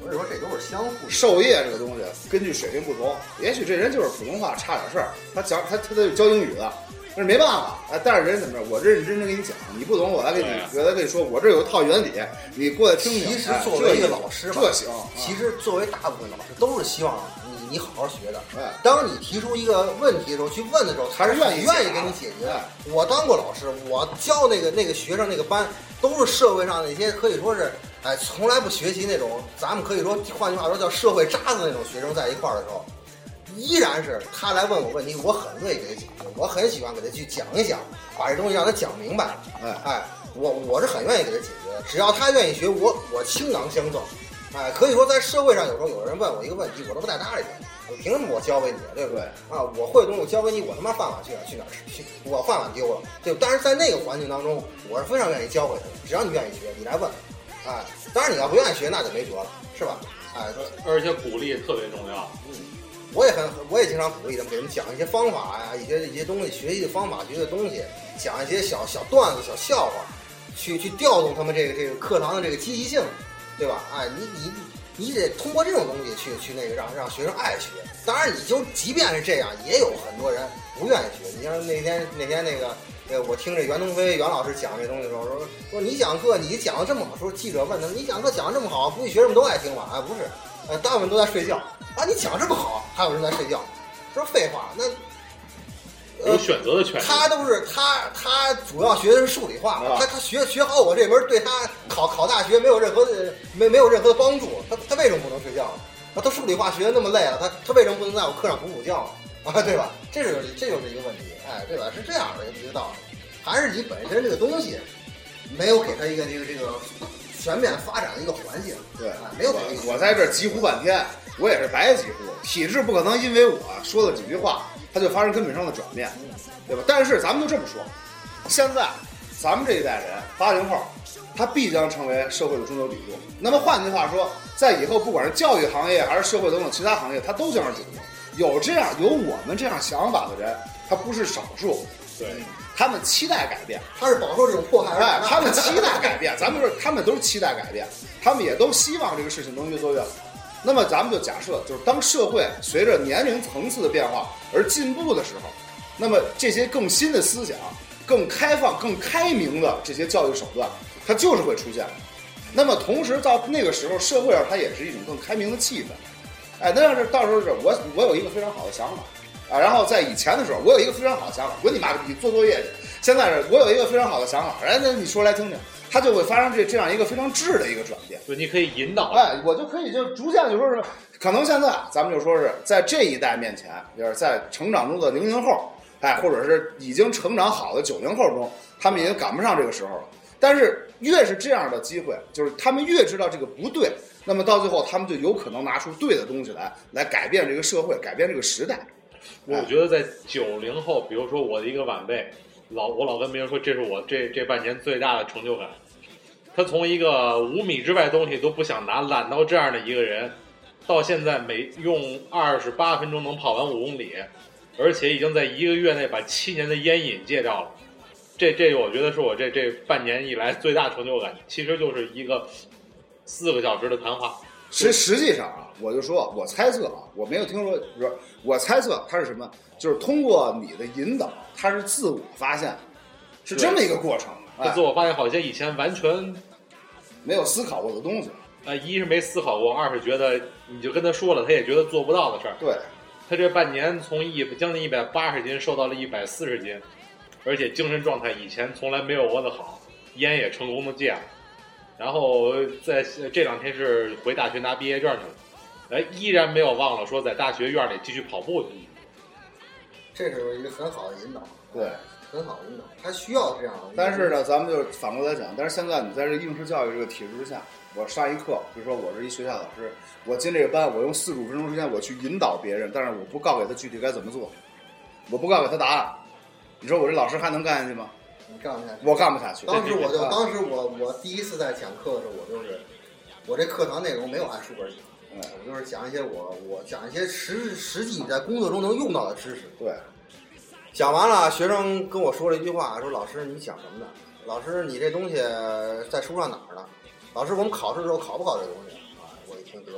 所以说这都是相互。授业这个东西，根据水平不同，也许这人就是普通话差点事儿，他讲他他就教英语的，那是没办法。哎，但是人怎么着？我认认真真给你讲，你不懂，我来给你，我来跟你说，我这有一套原理，你过来听听。其实作为一个老师，这行。其实作为大部分老师，都是希望你你好好学的。当你提出一个问题的时候，去问的时候，他是愿意愿意给你解决。我当过老师，我教那个那个学生那个班。都是社会上那些可以说是，哎，从来不学习那种，咱们可以说，换句话说叫社会渣子那种学生在一块儿的时候，依然是他来问我问题，我很乐意给他解决，我很喜欢给他去讲一讲，把这东西让他讲明白。哎哎，我我是很愿意给他解决，只要他愿意学，我我倾囊相赠。哎，可以说在社会上有时候有人问我一个问题，我都不带搭理他。我凭什么我教给你，对不对？啊，我会的东西我教给你，我他妈饭碗去哪去哪吃去？我饭碗丢了，对。但是在那个环境当中，我是非常愿意教给他的。只要你愿意学，你来问，哎，当然你要不愿意学，那就没辙了，是吧？哎，而且鼓励特别重要。嗯，我也很，我也经常鼓励他们，给他们讲一些方法呀，一些一些东西，学习的方法，学习的东西，讲一些小小段子、小笑话，去去调动他们这个这个课堂的这个积极性。对吧？哎，你你你得通过这种东西去去那个让让学生爱学。当然，你就即便是这样，也有很多人不愿意学。你像那天那天那个。呃，我听这袁腾飞袁老师讲这东西的时候，说说你讲课你讲的这么好，说记者问他，你讲课讲的这么好，估计学生们都爱听吧？哎，不是，呃，大部分都在睡觉。啊，你讲这么好，还有人在睡觉？说废话，那有选择的权利。他都是他他主要学的是数理化，他他学学好我这门，对他考考大学没有任何的没没有任何的帮助。他他为什么不能睡觉？那他数理化学的那么累了，他他为什么不能在我课上补补觉 啊？对吧？这是这就是一个问题。哎，对吧？是这样的一个道理，还是你本身这个东西没有给他一个这个这个全面发展的一个环境。对，没有。我在这疾呼半天，我也是白疾呼。体制不可能因为我说了几句话，它就发生根本上的转变，对吧？但是咱们就这么说，现在咱们这一代人八零后，他必将成为社会的中流砥柱。那么换句话说，在以后不管是教育行业还是社会等等其他行业，他都将是主流。有这样有我们这样想法的人。他不是少数，对，他们期待改变，他是饱受这种迫害，哎，他们期待改变，咱们说他们都是期待改变，他们也都希望这个事情能越做越好。那么咱们就假设，就是当社会随着年龄层次的变化而进步的时候，那么这些更新的思想、更开放、更开明的这些教育手段，它就是会出现。那么同时到那个时候，社会上它也是一种更开明的气氛。哎，那要是到时候是我我有一个非常好的想法。啊，然后在以前的时候，我有一个非常好的想法，滚你妈逼做作业去。现在是我有一个非常好的想法，哎，那你说来听听，他就会发生这这样一个非常质的一个转变。对，你可以引导，哎，我就可以就逐渐就说是，可能现在咱们就说是在这一代面前，就是在成长中的零零后，哎，或者是已经成长好的九零后中，他们已经赶不上这个时候了。但是越是这样的机会，就是他们越知道这个不对，那么到最后他们就有可能拿出对的东西来，来改变这个社会，改变这个时代。我觉得在九零后，比如说我的一个晚辈，老我老跟别人说，这是我这这半年最大的成就感。他从一个五米之外东西都不想拿，懒到这样的一个人，到现在每用二十八分钟能跑完五公里，而且已经在一个月内把七年的烟瘾戒掉了。这这我觉得是我这这半年以来最大成就感。其实就是一个四个小时的谈话。实实际上啊，我就说，我猜测啊，我没有听说，不是，我猜测他是什么，就是通过你的引导，他是自我发现，是这么一个过程。他自我发现好些以前完全没有思考过的东西。啊，一是没思考过，二是觉得你就跟他说了，他也觉得做不到的事儿。对，他这半年从一将近一百八十斤瘦到了一百四十斤，而且精神状态以前从来没有过的好，烟也成功的戒了。然后在这两天是回大学拿毕业证去了，哎，依然没有忘了说在大学院里继续跑步去。这是一个很好的引导，对，很好的引导，他需要这样的。但是呢，咱们就反过来讲，但是现在你在这应试教育这个体制之下，我上一课，比如说我是一学校老师，我进这个班，我用四十五分钟时间我去引导别人，但是我不告给他具体该怎么做，我不告诉他答案，你说我这老师还能干下去吗？干不下去，我干不下去。当时我就，当时我我第一次在讲课的时候，我就是，我这课堂内容没有按书本讲，嗯，我就是讲一些我我讲一些实实际你在工作中能用到的知识。对，讲完了，学生跟我说了一句话，说老师你讲什么呢？老师你这东西在书上哪儿呢？老师我们考试的时候考不考这东西？啊，我一听得。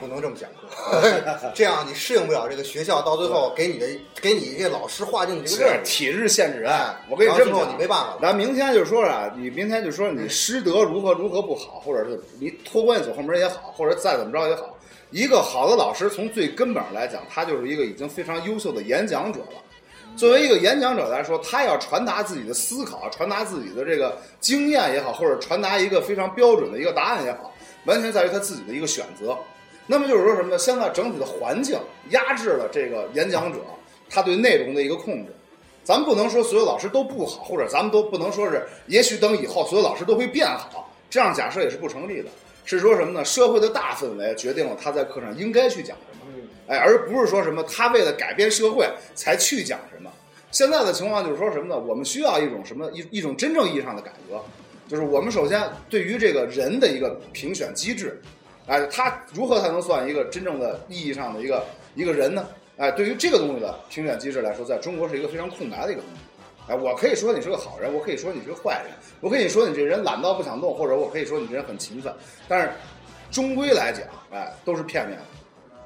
不能这么讲课，这样你适应不了这个学校，到最后给你的给你这老师划定的这个任务，体制限制。人，我跟你这么说，你没办法。咱明天就说啊，你明天就说你师德如何如何不好，或者是你托关系走后门也好，或者再怎么着也好，一个好的老师从最根本上来讲，他就是一个已经非常优秀的演讲者了。作为一个演讲者来说，他要传达自己的思考，传达自己的这个经验也好，或者传达一个非常标准的一个答案也好，完全在于他自己的一个选择。那么就是说什么呢？现在整体的环境压制了这个演讲者他对内容的一个控制。咱们不能说所有老师都不好，或者咱们都不能说是，也许等以后所有老师都会变好，这样假设也是不成立的。是说什么呢？社会的大氛围决定了他在课上应该去讲什么，哎，而不是说什么他为了改变社会才去讲什么。现在的情况就是说什么呢？我们需要一种什么一一种真正意义上的改革，就是我们首先对于这个人的一个评选机制。哎，他如何才能算一个真正的意义上的一个一个人呢？哎，对于这个东西的评选机制来说，在中国是一个非常空白的一个东西。哎，我可以说你是个好人，我可以说你是个坏人，我可以说你这人懒到不想动，或者我可以说你这人很勤奋，但是终归来讲，哎，都是片面的。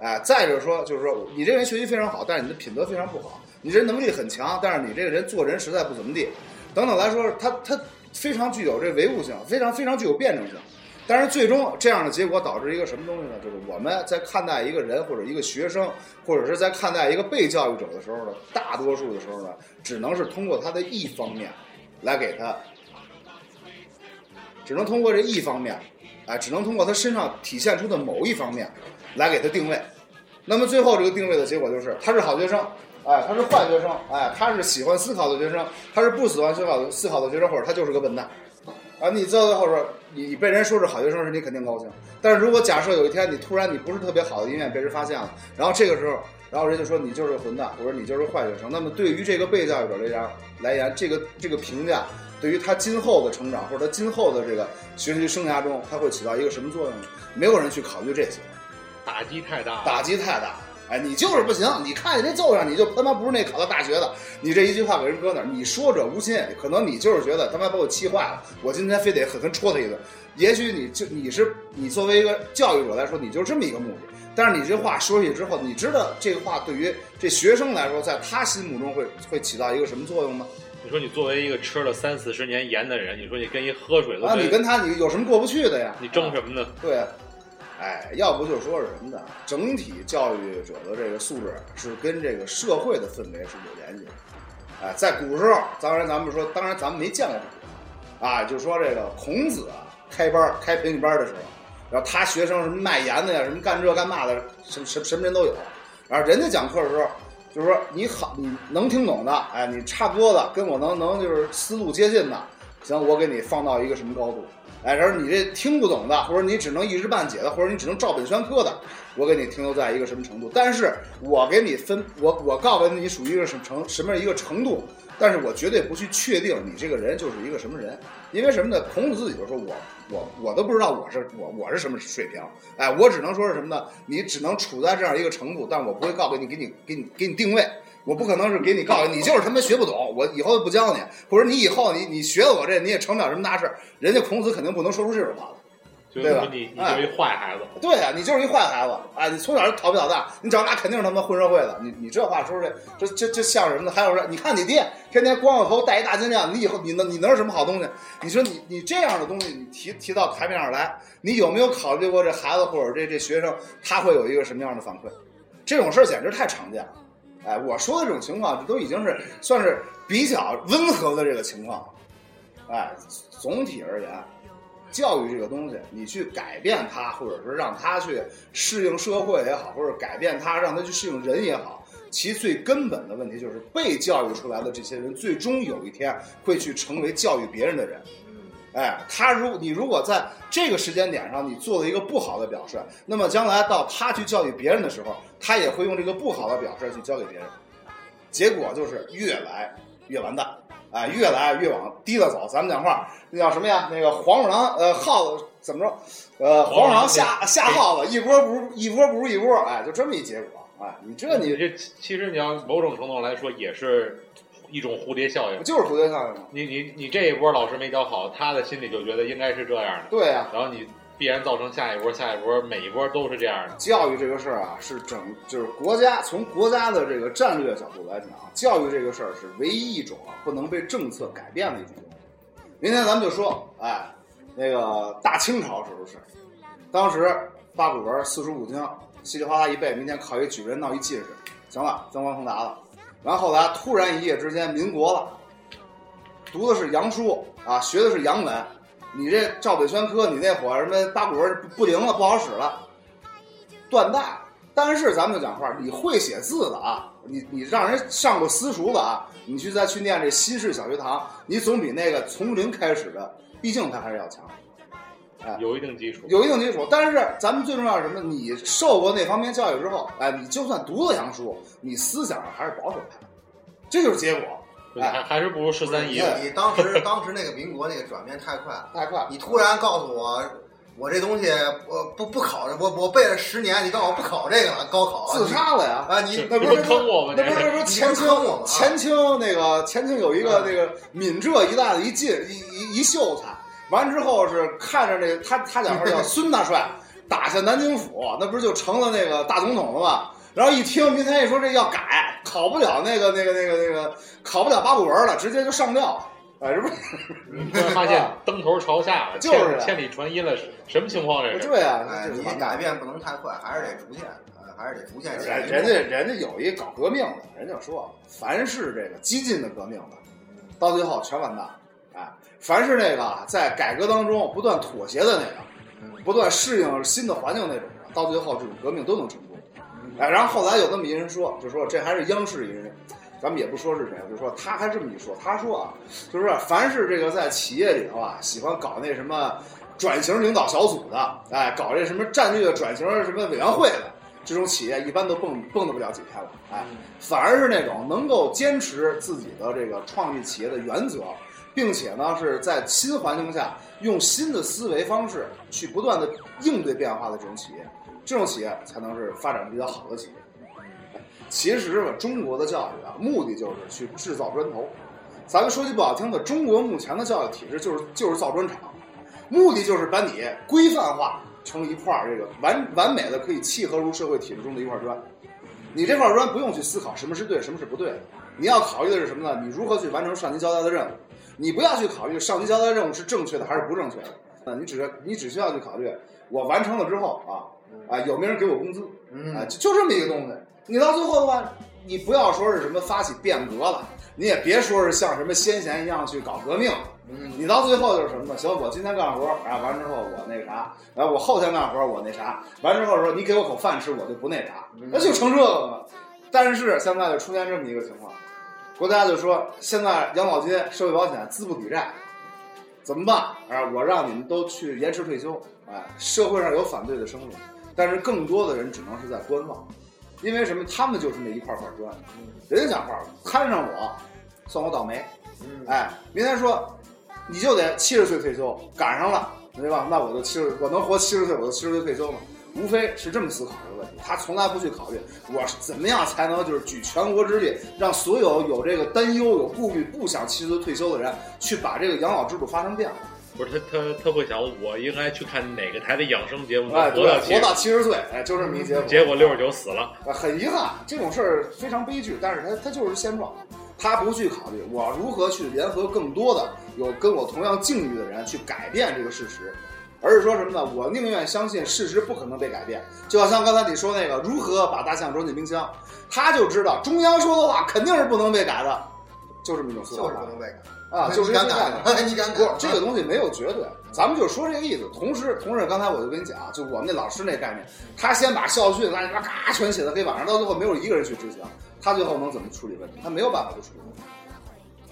哎，再者说，就是说你这人学习非常好，但是你的品德非常不好；你这人能力很强，但是你这个人做人实在不怎么地，等等来说，他他非常具有这唯物性，非常非常具有辩证性。但是最终这样的结果导致一个什么东西呢？就是我们在看待一个人或者一个学生，或者是在看待一个被教育者的时候呢，大多数的时候呢，只能是通过他的一方面来给他，只能通过这一方面，哎，只能通过他身上体现出的某一方面来给他定位。那么最后这个定位的结果就是，他是好学生，哎，他是坏学生，哎，他是喜欢思考的学生，他是不喜欢思考思考的学生，或者他就是个笨蛋，啊，你坐在后边你被人说是好学生时，你肯定高兴。但是如果假设有一天你突然你不是特别好的一面被人发现了，然后这个时候，然后人就说你就是个混蛋，或者你就是坏学生，那么对于这个被教育者来讲来言，这个这个评价对于他今后的成长或者他今后的这个学习生涯中，他会起到一个什么作用呢？没有人去考虑这些。打击太大，打击太大，哎，你就是不行。你看见这奏上，你就他妈不是那考到大学的。你这一句话给人搁那儿，你说者无心，可能你就是觉得他妈把我气坏了，我今天非得狠狠戳他一顿。也许你就你是你作为一个教育者来说，你就是这么一个目的。但是你这话说出去之后，你知道这个话对于这学生来说，在他心目中会会起到一个什么作用吗？你说你作为一个吃了三四十年盐的人，你说你跟一喝水的，啊，你跟他你有什么过不去的呀？你争什么呢？对。哎，要不就说是什么呢？整体教育者的这个素质是跟这个社会的氛围是有联系的。哎，在古时候，当然咱们说，当然咱们没见过这个啊，就说这个孔子啊开班开培训班的时候，然后他学生什么卖盐的呀，什么干这干那的，什么什么什么人都有。然后人家讲课的时候，就是说你好，你能听懂的，哎，你差不多的，跟我能能就是思路接近的，行，我给你放到一个什么高度。哎，然后你这听不懂的，或者你只能一知半解的，或者你只能照本宣科的，我给你停留在一个什么程度？但是我给你分，我我告诉你属于一个什么程什么样一个程度？但是我绝对不去确定你这个人就是一个什么人，因为什么呢？孔子自己就说我我我都不知道我是我我是什么水平，哎，我只能说是什么呢？你只能处在这样一个程度，但我不会告诉你给你给你给你定位。我不可能是给你告诉你，就是他妈学不懂，我以后不教你，或者你以后你你学了我这你也成不了什么大事。人家孔子肯定不能说出这种话来，对吧？你你就是一坏孩子。对啊，你就是一坏孩子。啊，你从小就调皮捣蛋，你长大肯定是他妈混社会的。你你这话说出来，这这这像什么呢？还有说，你看你爹天天光着头戴一大金链子，你以后你能你能是什么好东西？你说你你这样的东西你提提到台面上来，你有没有考虑过这孩子或者这这学生他会有一个什么样的反馈？这种事儿简直太常见了。哎，我说的这种情况，这都已经是算是比较温和的这个情况。哎，总体而言，教育这个东西，你去改变它，或者是让他去适应社会也好，或者改变他，让他去适应人也好，其最根本的问题就是被教育出来的这些人，最终有一天会去成为教育别人的人。哎，他如你如果在这个时间点上你做了一个不好的表率，那么将来到他去教育别人的时候，他也会用这个不好的表率去教给别人，结果就是越来越完蛋，哎，越来越往低了走。咱们讲话那叫什么呀？那个黄鼠狼，呃，耗子怎么着？呃，黄鼠狼下下耗子，一波不如一波不如一波，哎，就这么一结果。哎，你这你这其实你要某种程度来说也是。一种蝴蝶效应，就是蝴蝶效应。你你你这一波老师没教好，他的心里就觉得应该是这样的。对呀，然后你必然造成下一波，下一波，每一波都是这样的。教育这个事儿啊，是整就是国家从国家的这个战略角度来讲，教育这个事儿是唯一一种啊不能被政策改变的一种东西。明天咱们就说，哎，那个大清朝时候是，当时八股文四书五经稀里哗啦一背，明天考一举人闹一进士，行了，增光通达了。完后来突然一夜之间民国了，读的是洋书啊，学的是洋文，你这照本宣科，你那会儿什么八股文不灵了，不好使了，断代。但是咱们就讲话，你会写字的啊，你你让人上过私塾的啊，你去再去念这西式小学堂，你总比那个从零开始的，毕竟他还是要强。有一定基础，有一定基础，但是咱们最重要是什么？你受过那方面教育之后，哎，你就算读了洋书，你思想上还是保守派，这就是结果。还还是不如十三姨。你当时 当时那个民国那个转变太快，太快。你突然告诉我，我这东西我不不考，我我背了十年，你告诉我不考这个了，高考自杀了呀！啊，你那不是坑我吗？那不是那不是前清前清那个前清有一个那个闽浙一带的一进一一一秀才，完之后是看着这个他他讲话叫 孙大帅打下南京府，那不是就成了那个大总统了吗？然后一听明天一说这要改，考不了那个那个那个那个考不了八股文了，直接就上吊。哎，这不是？你突然发现灯头朝下了，就是千里传音了，什么情况这是？对啊，哎，你改变不能太快，还是得逐渐，还是得逐渐。人人家人家有一搞革命的，人家说，凡是这个激进的革命的，到最后全完蛋。哎，凡是那个在改革当中不断妥协的那个，不断适应新的环境那种的，到最后这种革命都能成功。哎，然后后来有这么一人说，就说这还是央视一人。咱们也不说是谁，就说他还这么一说，他说啊，就是凡是这个在企业里头啊，喜欢搞那什么转型领导小组的，哎，搞这什么战略转型什么委员会的这种企业，一般都蹦蹦跶不了几天了，哎，反而是那种能够坚持自己的这个创立企业的原则，并且呢是在新环境下用新的思维方式去不断的应对变化的这种企业，这种企业才能是发展比较好的企业。其实吧，中国的教育啊，目的就是去制造砖头。咱们说句不好听的，中国目前的教育体制就是就是造砖厂，目的就是把你规范化成一块这个完完美的可以契合入社会体制中的一块砖。你这块砖不用去思考什么是对，什么是不对，你要考虑的是什么呢？你如何去完成上级交代的任务？你不要去考虑上级交代任务是正确的还是不正确的，那你只你只需要去考虑我完成了之后啊啊有没有人给我工资？啊就就这么一个东西。你到最后的话，你不要说是什么发起变革了，你也别说是像什么先贤一样去搞革命。你到最后就是什么呢？行，我今天干活啊，完之后我那个啥，然后我后天干活我那啥，完之后说你给我口饭吃，我就不那啥，那就成这个了。但是现在就出现这么一个情况，国家就说现在养老金、社会保险资不抵债，怎么办？啊，我让你们都去延迟退休。哎，社会上有反对的声音，但是更多的人只能是在观望。因为什么？他们就是那一块块砖，人家讲话了，看上我，算我倒霉。哎，明天说，你就得七十岁退休，赶上了，对吧？那我就七十，我能活七十岁，我就七十岁退休嘛。无非是这么思考的问题，他从来不去考虑我怎么样才能就是举全国之力，让所有有这个担忧、有顾虑、不想七十岁退休的人，去把这个养老制度发生变化。不是他，他他会想，我应该去看哪个台的养生节目，活到活到七十岁，哎，就这么一节目。结果六十九死了，很遗憾，这种事儿非常悲剧，但是他他就是现状，他不去考虑我如何去联合更多的有跟我同样境遇的人去改变这个事实，而是说什么呢？我宁愿相信事实不可能被改变，就好像刚才你说那个如何把大象装进冰箱，他就知道中央说的话肯定是不能被改的，就这么一种思路，就是不能被改。啊，就是敢改，你敢改？这个东西没有绝对，咱们就说这个意思。同时，同时，刚才我就跟你讲，就我们那老师那概念，他先把校训拉嘎全写在黑板上，到最后没有一个人去执行，他最后能怎么处理问题？他没有办法去处理问题，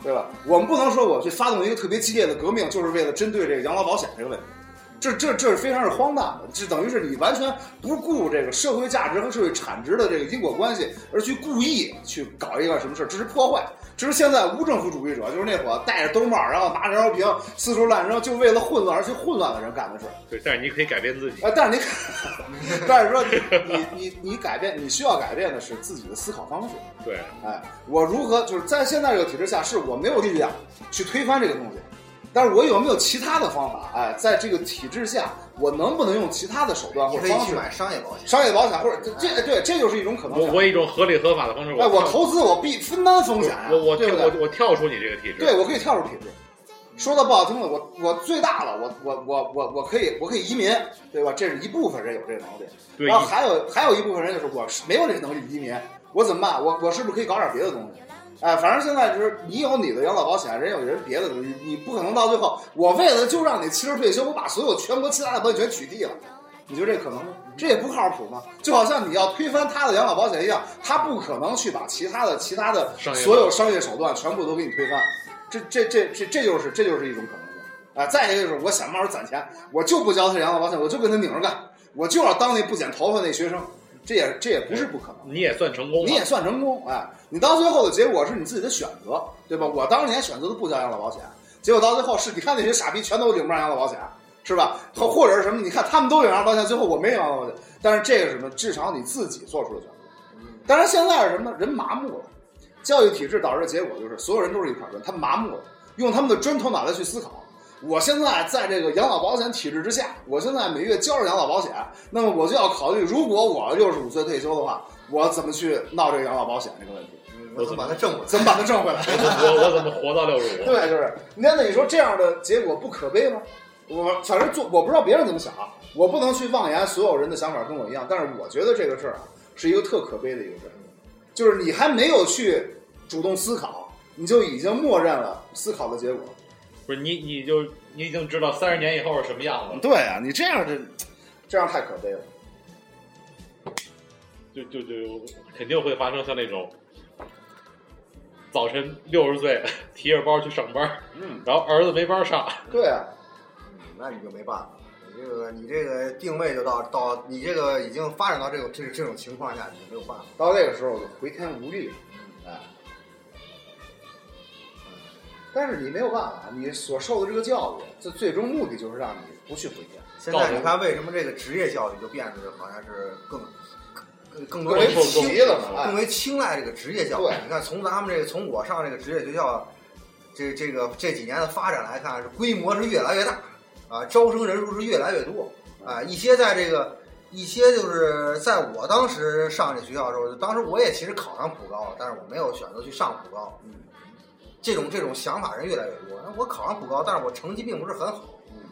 对吧？我们不能说我去发动一个特别激烈的革命，就是为了针对这个养老保险这个问题。这这这是非常是荒诞的，这等于是你完全不顾这个社会价值和社会产值的这个因果关系，而去故意去搞一个什么事儿这是破坏。这是现在无政府主义者，就是那伙戴着兜帽，然后拿着燃烧瓶四处乱扔，就为了混乱而去混乱的人干的事。对，但是你可以改变自己。啊，但是你，但是说你你你改变，你需要改变的是自己的思考方式。对，哎，我如何就是在现在这个体制下，是我没有力量去推翻这个东西。但是我有没有其他的方法？哎，在这个体制下，我能不能用其他的手段或者方式买商业保险？商业保险或者这对，这就是一种可能。我我一种合理合法的方式。哎，我投资我必分担风险。我我我我跳出你这个体制。对，我可以跳出体制。说的不好听的，我我最大了，我我我我我可以我可以移民，对吧？这是一部分人有这个能力。然后还有还有一部分人就是我没有这个能力移民，我怎么办？我我是不是可以搞点别的东西？哎，反正现在就是你有你的养老保险，人有人别的，你你不可能到最后，我为了就让你七十退休，我把所有全国其他的保险全取缔了，你觉得这可能吗？这也不靠谱吗？就好像你要推翻他的养老保险一样，他不可能去把其他的其他的所有商业手段全部都给你推翻，这这这这这就是这就是一种可能性啊！再一个就是我想办法攒钱，我就不交他养老保险，我就跟他拧着干，我就要当那不剪头发那学生。这也这也不是不可能，你也算成功，你也算成功，哎，你到最后的结果是你自己的选择，对吧？我当年选择的不交养老保险，结果到最后是，你看那些傻逼全都领不上养老保险，是吧？或或者是什么？你看他们都有养老保险，最后我没养老保险，但是这个什么，至少你自己做出了选择。当然现在是什么？人麻木了，教育体制导致的结果就是所有人都是一块砖，他们麻木了，用他们的砖头脑袋去思考。我现在在这个养老保险体制之下，我现在每月交着养老保险，那么我就要考虑，如果我六十五岁退休的话，我怎么去闹这个养老保险这个问题？我怎么把它挣回来？怎么把它挣回来？我我怎么活到六十五？对，就是。那那你说这样的结果不可悲吗？我反正做，我不知道别人怎么想，我不能去妄言所有人的想法跟我一样，但是我觉得这个事儿啊，是一个特可悲的一个事儿，就是你还没有去主动思考，你就已经默认了思考的结果。不是你，你就你已经知道三十年以后是什么样子。对啊，你这样的，这样太可悲了。就就就肯定会发生像那种，早晨六十岁提着包去上班，嗯，然后儿子没班上。对啊，那你就没办法，你这个你这个定位就到到你这个已经发展到这种这这种情况下，你就没有办法。到那个时候就回天无力但是你没有办法，你所受的这个教育，这最终目的就是让你不去回家。现在你看，为什么这个职业教育就变得好像是更更更多为青了，更为青睐这个职业教育？你看，从咱们这个从我上这个职业学校，这这个这几年的发展来看，是规模是越来越大啊，招生人数是越来越多啊。一些在这个一些就是在我当时上这学校的时候，当时我也其实考上普高了，但是我没有选择去上普高。嗯。这种这种想法人越来越多。那我考上普高，但是我成绩并不是很好。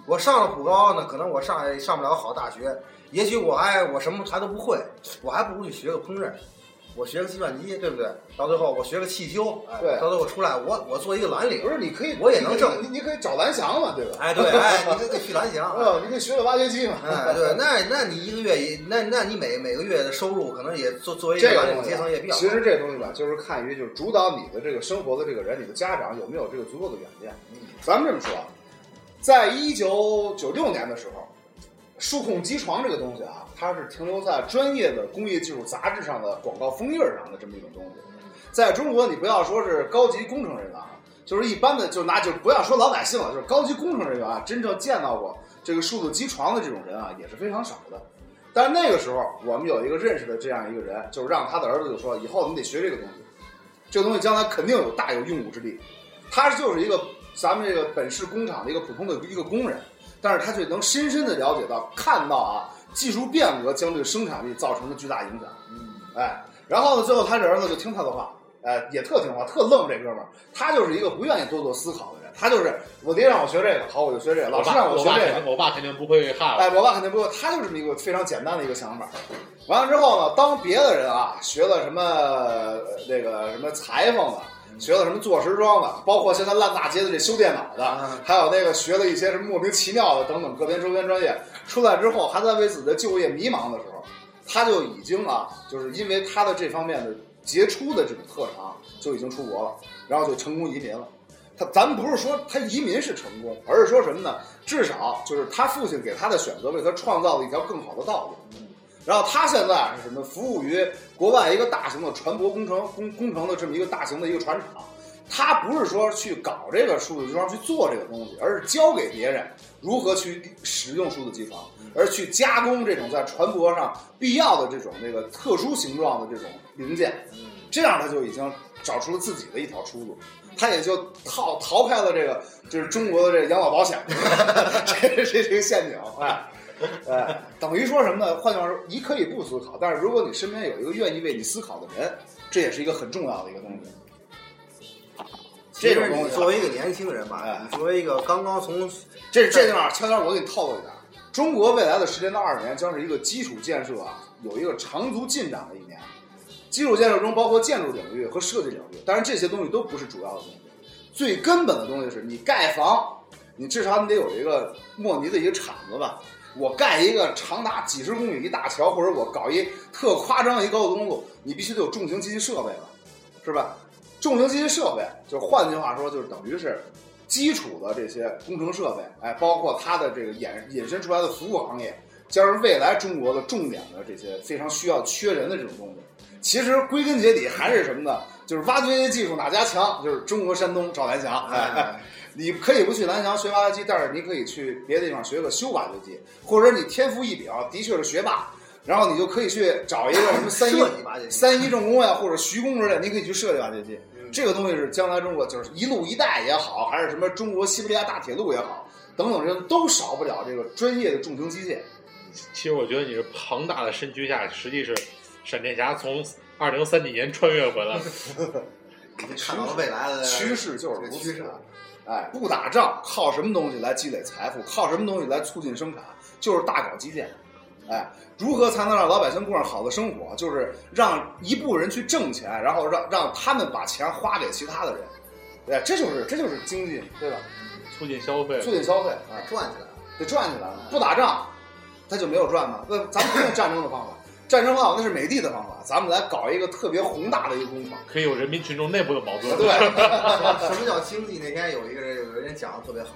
我上了普高呢，可能我上上不了好大学。也许我还我什么还都不会，我还不如去学个烹饪。我学个计算机，对不对？到最后我学个汽修，对，到最后出来我我做一个蓝领。不是，你可以，我也能挣。你你可以找蓝翔嘛，对吧？哎，对，哎，你可以去蓝翔。嗯，你可以学个挖掘机嘛。哎，对，那那你一个月也，那那你每每个月的收入可能也作作为一个蓝领阶层也比较。其实这东西吧，就是看于就是主导你的这个生活的这个人，你的家长有没有这个足够的远见。咱们这么说，在一九九六年的时候，数控机床这个东西啊。它是停留在专业的工业技术杂志上的广告封页上的这么一种东西，在中国，你不要说是高级工程人员啊，就是一般的，就拿就不要说老百姓了，就是高级工程人员啊，真正见到过这个数字机床的这种人啊，也是非常少的。但是那个时候，我们有一个认识的这样一个人，就是让他的儿子就说，以后你得学这个东西，这个东西将来肯定有大有用武之地。他就是一个咱们这个本市工厂的一个普通的一个工人，但是他却能深深的了解到，看到啊。技术变革将对生产力造成的巨大影响。嗯，哎，然后呢，最后他这儿子就听他的话，哎，也特听话，特愣。这哥们儿，他就是一个不愿意多做思考的人。他就是我爹让我学这个，好，我就学这个。老师让我学这个，我爸肯定不会害哎，我爸肯定不会。他就这么一个非常简单的一个想法。完了之后呢，当别的人啊学了什么那个什么裁缝的，学了什么做时装的，包括现在烂大街的这修电脑的，还有那个学了一些什么莫名其妙的等等个别周边专业。出来之后，还在为自己的就业迷茫的时候，他就已经啊，就是因为他的这方面的杰出的这种特长，就已经出国了，然后就成功移民了。他咱不是说他移民是成功，而是说什么呢？至少就是他父亲给他的选择，为他创造了一条更好的道路。然后他现在是什么？服务于国外一个大型的船舶工程工工程的这么一个大型的一个船厂。他不是说去搞这个数字机床去做这个东西，而是教给别人如何去使用数字机床，而去加工这种在船舶上必要的这种那个特殊形状的这种零件。这样他就已经找出了自己的一条出路，他也就逃逃开了这个就是中国的这养老保险 这这这个陷阱。哎哎，等于说什么呢？换句话说，你可以不思考，但是如果你身边有一个愿意为你思考的人，这也是一个很重要的一个东西。这种东西，作为一个年轻人吧，你作为一个刚刚从这这地方悄悄我给你透露一点，中国未来的十年到二十年将是一个基础建设啊有一个长足进展的一年。基础建设中包括建筑领域和设计领域，当然这些东西都不是主要的东西。最根本的东西是你盖房，你至少你得有一个莫尼的一个铲子吧。我盖一个长达几十公里一大桥，或者我搞一特夸张一高速公路，你必须得有重型机器设备了，是吧？重型机器设备，就换句话说，就是等于是基础的这些工程设备，哎，包括它的这个衍引申出来的服务行业，将是未来中国的重点的这些非常需要缺人的这种东西。其实归根结底还是什么呢？就是挖掘机技术哪家强，就是中国山东赵蓝翔。哎，你可以不去蓝翔学挖掘机，但是你可以去别的地方学个修挖掘机，或者你天赋异禀，的确是学霸，然后你就可以去找一个什么三一 三一重工呀，或者徐工之类，你可以去设计挖掘机。这个东西是将来中国就是一路一带也好，还是什么中国西伯利亚大铁路也好，等等，这都少不了这个专业的重型机械。其实我觉得你是庞大的身躯下，实际是闪电侠从二零三几年穿越回来 你。看到了未来的趋势就是如此。哎，不打仗靠什么东西来积累财富？靠什么东西来促进生产？就是大搞基建。哎，如何才能让老百姓过上好的生活？就是让一部分人去挣钱，然后让让他们把钱花给其他的人。对，这就是这就是经济，对吧？促进消费，促进消费，啊，赚起来了，得赚起来了。不打仗，他就没有赚吗？那咱们不用战争的方法。战争方法那是美帝的方法，咱们来搞一个特别宏大的一个工厂，可以有人民群众内部的矛盾。对，什么叫经济？那天有一个人，有个人讲的特别好，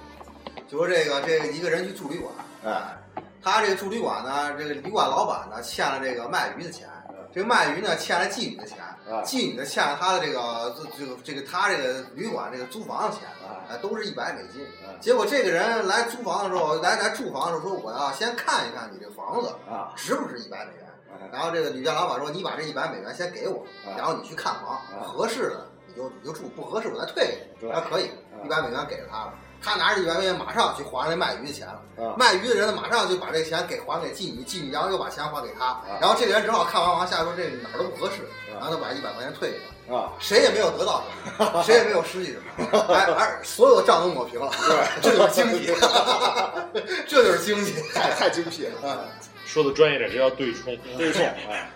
就说这个这个一个人去住旅馆，哎，他这个住旅馆呢，这个旅馆老板呢欠了这个卖鱼的钱，这个卖鱼呢欠了妓女的钱，妓女呢欠了他的这个这个这个他这个旅馆这个租房的钱，哎，都是一百美金。结果这个人来租房的时候，来来住房的时候说，我要先看一看你这房子啊，值不值一百美元。然后这个旅店老板说：“你把这一百美元先给我，然后你去看房，合适的你就你就住，不合适我再退给你。”他可以，一百美元给了他了。他拿着一百美元马上去还那卖鱼的钱了。卖鱼的人呢，马上就把这钱给还给妓女，妓女然后又把钱还给他。然后这个人正好看完房下说：“这哪儿都不合适。”然后他把一百块钱退给他。啊，谁也没有得到什么，谁也没有失去什么，哎，而所有的账都抹平了。对，这就是经济，这就是经济，太太精辟了。说的专业点，这叫对冲，对冲，哎，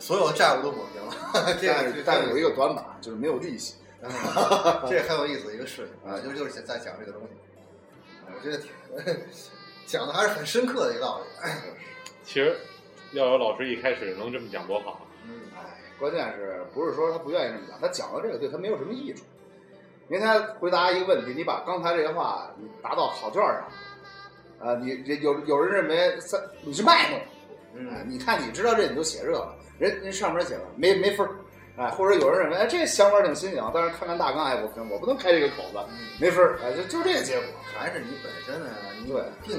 所有的债务都抹平了。这个，但是有一个短板，就是没有利息。这很有意思的一个事情啊，就就是在讲这个东西。我觉得挺讲的还是很深刻的一个道理。其实，要有老师一开始能这么讲多好。嗯，哎，关键是不是说他不愿意这么讲？他讲了这个对他没有什么益处。明天回答一个问题，你把刚才这些话你答到考卷上。啊，你有有人认为三你是卖弄，嗯，你看你知道这你就写这个，人人上面写了没没分儿，哎，或者有人认为哎这想法挺新颖，但是看看大纲哎不行，我不能开这个口子，没分儿，哎就就这个结果，还是你本身呢，你定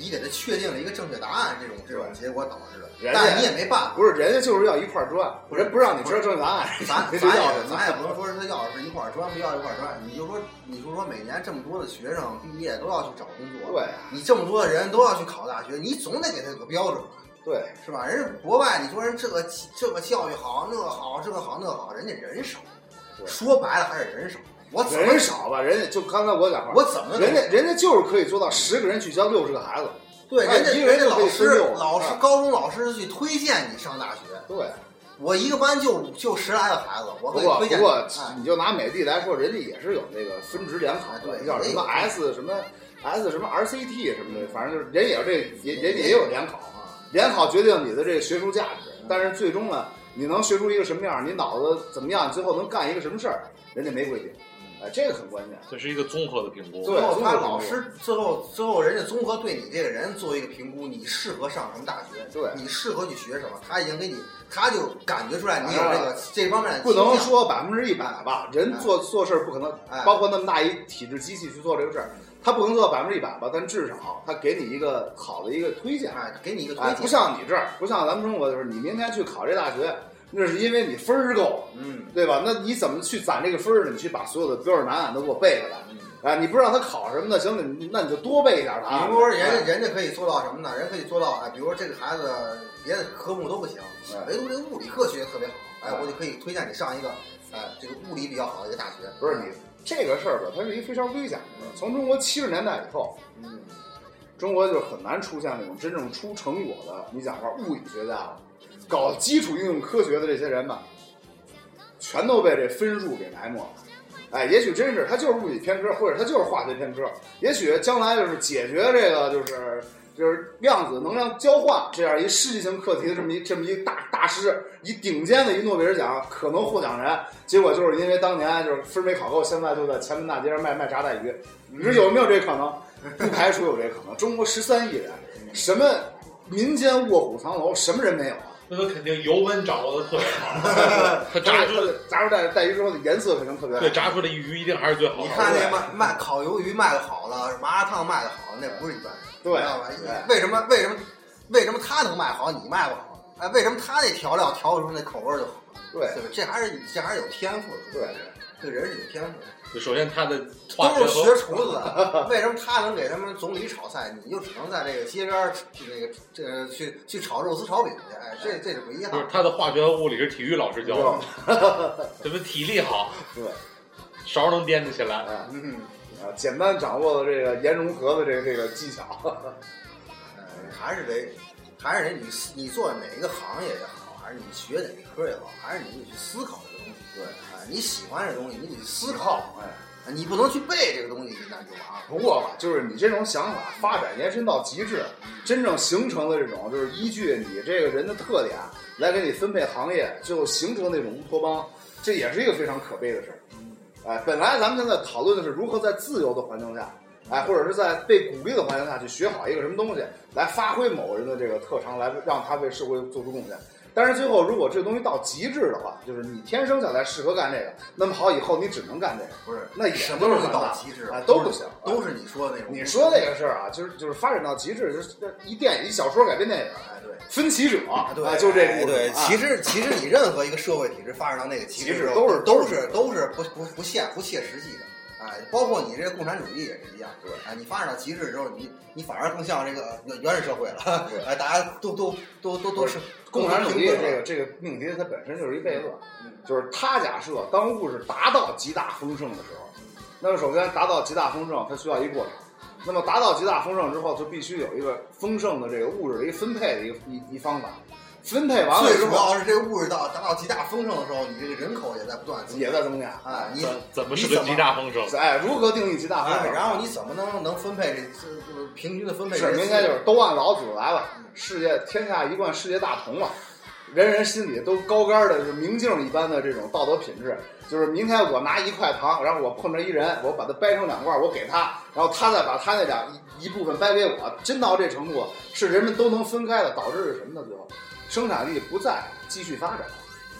你给他确定了一个正确答案，这种这种结果导致的。但你也没办法，不是人家就是要一块砖，人不让你知道正确答案，咱 咱也咱也不能说是他要的是一块砖，不要一块砖。你就说，你就说每年这么多的学生毕业都要去找工作，对，你这么多的人都要去考大学，你总得给他有个标准，对，是吧？人家国外，你说人这个这个教育好，那个好，这个好，那个好，人家人少，说白了还是人少。我人少吧，人家就刚才我讲话，我怎么人家人家就是可以做到十个人去教六十个孩子。对，人家人家老师老师高中老师去推荐你上大学。对，我一个班就就十来个孩子，我不过不过你就拿美的来说，人家也是有那个分值联考，对，叫什么 S 什么 S 什么 RCT 什么的，反正就是人也有这也也也有联考啊。联考决定你的这个学术价值，但是最终呢，你能学出一个什么样，你脑子怎么样，最后能干一个什么事儿，人家没规定。哎，这个很关键，这是一个综合的评估。最后他老师最后最后人家综合对你这个人做一个评估，你适合上什么大学？对，你适合去学什么？他已经给你，他就感觉出来你有这个这方面。不能说百分之一百吧，人做做事不可能，包括那么大一体制机器去做这个事儿，他不能做到百分之一百吧？但至少他给你一个好的一个推荐，哎，给你一个推荐。不像你这儿，不像咱们中国，就是你明天去考这大学。那是因为你分儿够，嗯，对吧？那你怎么去攒这个分儿呢？你去把所有的标准答案都给我背下来，啊，你不知道他考什么的，行，那你就多背一点他。比如说，人家人家可以做到什么呢？人可以做到，哎，比如说这个孩子别的科目都不行，唯独这个物理课学的特别好，哎，我就可以推荐你上一个，哎，这个物理比较好的一个大学。不是你这个事儿吧？它是一个非常危险的。从中国七十年代以后，嗯，中国就很难出现那种真正出成果的，你讲话物理学家了。搞基础应用科学的这些人吧，全都被这分数给埋没了。哎，也许真是他就是物理偏科，或者他就是化学偏科。也许将来就是解决这个就是就是量子能量交换这样一世纪性课题的这么一这么一大大师，一顶尖的一诺贝尔奖可能获奖人，结果就是因为当年就是分没考够，现在就在前门大街上卖卖炸带鱼。你说有没有这可能？不排除有这可能。中国十三亿人，什么民间卧虎藏龙，什么人没有？那他肯定油温掌握的特别好，他炸出的炸出带带鱼之后的颜色肯定特别好。对，炸出来的鱼一定还是最好的。你看那卖卖烤鱿鱼卖的好的，麻辣烫卖的好，那不是一般人，对，知道吧？为什么为什么为什么他能卖好，你卖不好？哎，为什么他那调料调出那口味就好？对，对吧？这还是这还是有天赋的。对，对人是有天赋。首先，他的都是学厨子的，为什么他能给他们总理炒菜，你就只能在这个街边去那个这个去去炒肉丝炒饼去？哎，这这是不一样。不是他的化学和物理是体育老师教的，这不体力好，对，勺能掂得起来。嗯啊，简单掌握了这个盐融合的这个这个技巧。嗯，还是得，还是得你你做哪一个行业也好，还是你学哪一科也好，还是你得去思考这个东西。对，哎，你喜欢这东西，你得思考。哎，你不能去背这个东西，那就完了。不过吧，就是你这种想法发展延伸到极致，真正形成的这种，就是依据你这个人的特点来给你分配行业，最后形成那种乌托邦，这也是一个非常可悲的事儿。哎，本来咱们现在讨论的是如何在自由的环境下，哎，或者是在被鼓励的环境下去学好一个什么东西，来发挥某人的这个特长，来让他为社会做出贡献。但是最后，如果这东西到极致的话，就是你天生下来适合干这个，那么好，以后你只能干这个，不是？那也什么都是到极致啊，都不行，都是你说的那种。你说那个事儿啊，就是就是发展到极致，就是一电影、一小说改编电影，哎，对，分歧者，对，就这故事。对，其实其实你任何一个社会体制发展到那个极致，都是都是都是不不不现不切实际的。哎，包括你这个共产主义也是一样，对，哎，你发展到极致之后，你你反而更像这个原原始社会了，哎，大家都都都都都是共产主义这个这个命题，它本身就是一悖论，就是他假设当物质达到极大丰盛的时候，那么首先达到极大丰盛，它需要一个过程，那么达到极大丰盛之后，就必须有一个丰盛的这个物质的一个分配的一个一一方法。分配完了最主要是这个物质到达到极大丰盛的时候，你这个人口也在不断也在增加。哎，你怎么是个极大丰盛？哎，如何定义极大丰盛？然后你怎么能能分配这这平均的分配？是应该就是都按老子来了，世界天下一贯世界大同了，人人心里都高杆的，是明镜一般的这种道德品质。就是明天我拿一块糖，然后我碰着一人，我把它掰成两块，我给他，然后他再把他那两一部分掰给我，真到这程度，是人们都能分开的，导致是什么呢？最后。生产力不再继续发展，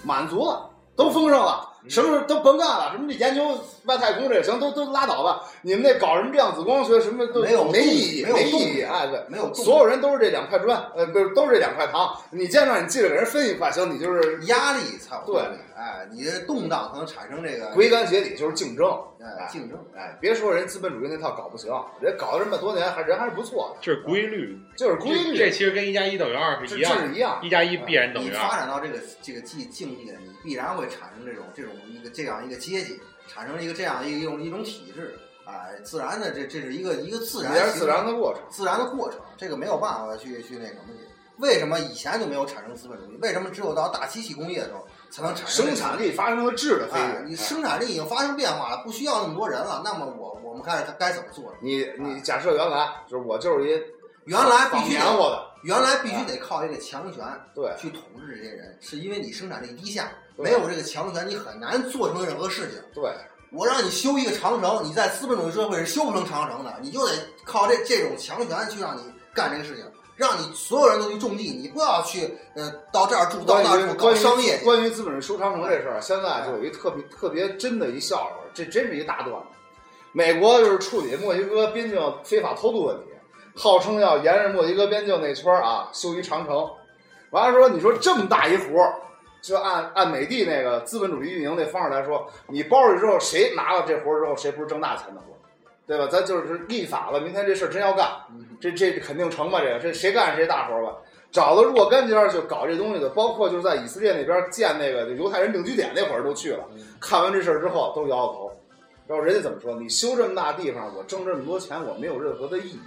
满足了，都封上了，什么都甭干了，什么这研究外太空这也行，都都拉倒吧。你们那搞什么量子光学，什么都没有没意义，没意义。哎，对，没有。所有人都是这两块砖，呃，不是，都是这两块糖。你见着你记着给人分一块，行，你就是压力才有对。哎，你的动荡可能产生这个，归根结底就是竞争。哎，竞争。哎，别说人资本主义那套搞不行，人搞了这么多年，还人还是不错的。这是规律，就是规律。这其实跟一加一等于二是一样，是一样。一加一必然等于二。你发展到这个这个竞竞技，你必然会产生这种这种一个这样一个阶级，产生一个这样一种一种体制。哎，自然的，这这是一个一个自然自然的过程，自然的过程，这个没有办法去去那什么去。为什么以前就没有产生资本主义？为什么只有到大机器工业的时候才能产生？生产力发生了质的飞跃，你生产力已经发生变化了，不需要那么多人了。那么我我们该该怎么做？你你假设原来就是我就是一原来必须黏糊的，原来必须得靠一个强权对去统治这些人，是因为你生产力低下，没有这个强权，你很难做成任何事情。对，我让你修一个长城，你在资本主义社会是修不成长城的，你就得靠这这种强权去让你干这个事情。让你所有人都去种地，你不要去呃到这儿住到那儿住搞商业。关于资本主义修长城这事儿，现在就有一特别特别真的一笑话，这真是一大段子。美国就是处理墨西哥边境非法偷渡问题，号称要沿着墨西哥边境那圈啊修一长城。完了说，你说这么大一活，就按按美帝那个资本主义运营那方式来说，你包出去之后，谁拿了这活之后，谁不是挣大钱的活？对吧？咱就是立法了，明天这事真要干，这这肯定成吧？这个这谁干谁大活吧？找了若干家就搞这东西的，包括就是在以色列那边建那个犹太人定居点那会儿都去了。看完这事儿之后都摇摇头，然后人家怎么说？你修这么大地方，我挣这么多钱，我没有任何的意义。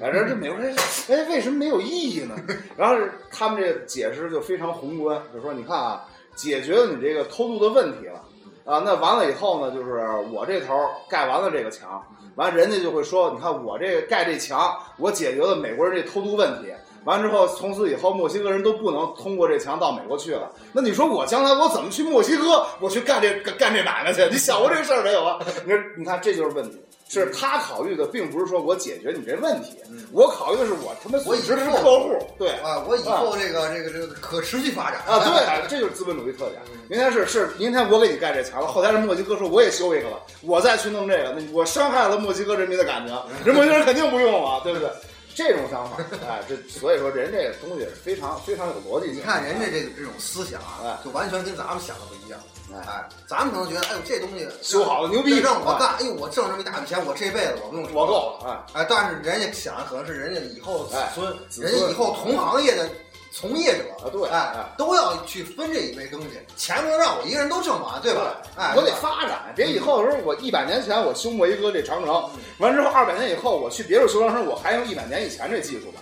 反正这美国人，哎，为什么没有意义呢？然后他们这解释就非常宏观，就说你看啊，解决了你这个偷渡的问题了。啊，那完了以后呢，就是我这头盖完了这个墙，完人家就会说，你看我这盖这墙，我解决了美国人这偷渡问题。完之后，从此以后墨西哥人都不能通过这墙到美国去了。那你说我将来我怎么去墨西哥？我去干这干这买卖去？你想过这事儿没有啊？你说，你看这就是问题。是他考虑的，并不是说我解决你这问题，我考虑的是我他妈我一直是客户，对啊，我以后这个这个这个可持续发展啊，对，这就是资本主义特点。明天是是，明天我给你盖这墙了，后天是墨西哥说我也修一个了，我再去弄这个，那我伤害了墨西哥人民的感情，人墨西哥人肯定不用啊，对不对？这种想法，哎，这所以说人这个东西是非常非常有逻辑。你看人家这个这种思想啊，就完全跟咱们想的不一样。哎，咱们可能觉得，哎呦，这东西修好了牛逼，让我干，哎呦，我挣这么一大笔钱，我这辈子我不用我够了。哎，但是人家想可能是人家以后子孙，人家以后同行业的。从业者啊，对，哎，都要去分这一杯东西，钱不能让我一个人都挣完，对吧？哎，我得发展，别以后的时候我一百年前我修墨西哥这长城，完之后二百年以后我去别处修长城，我还用一百年以前这技术吧？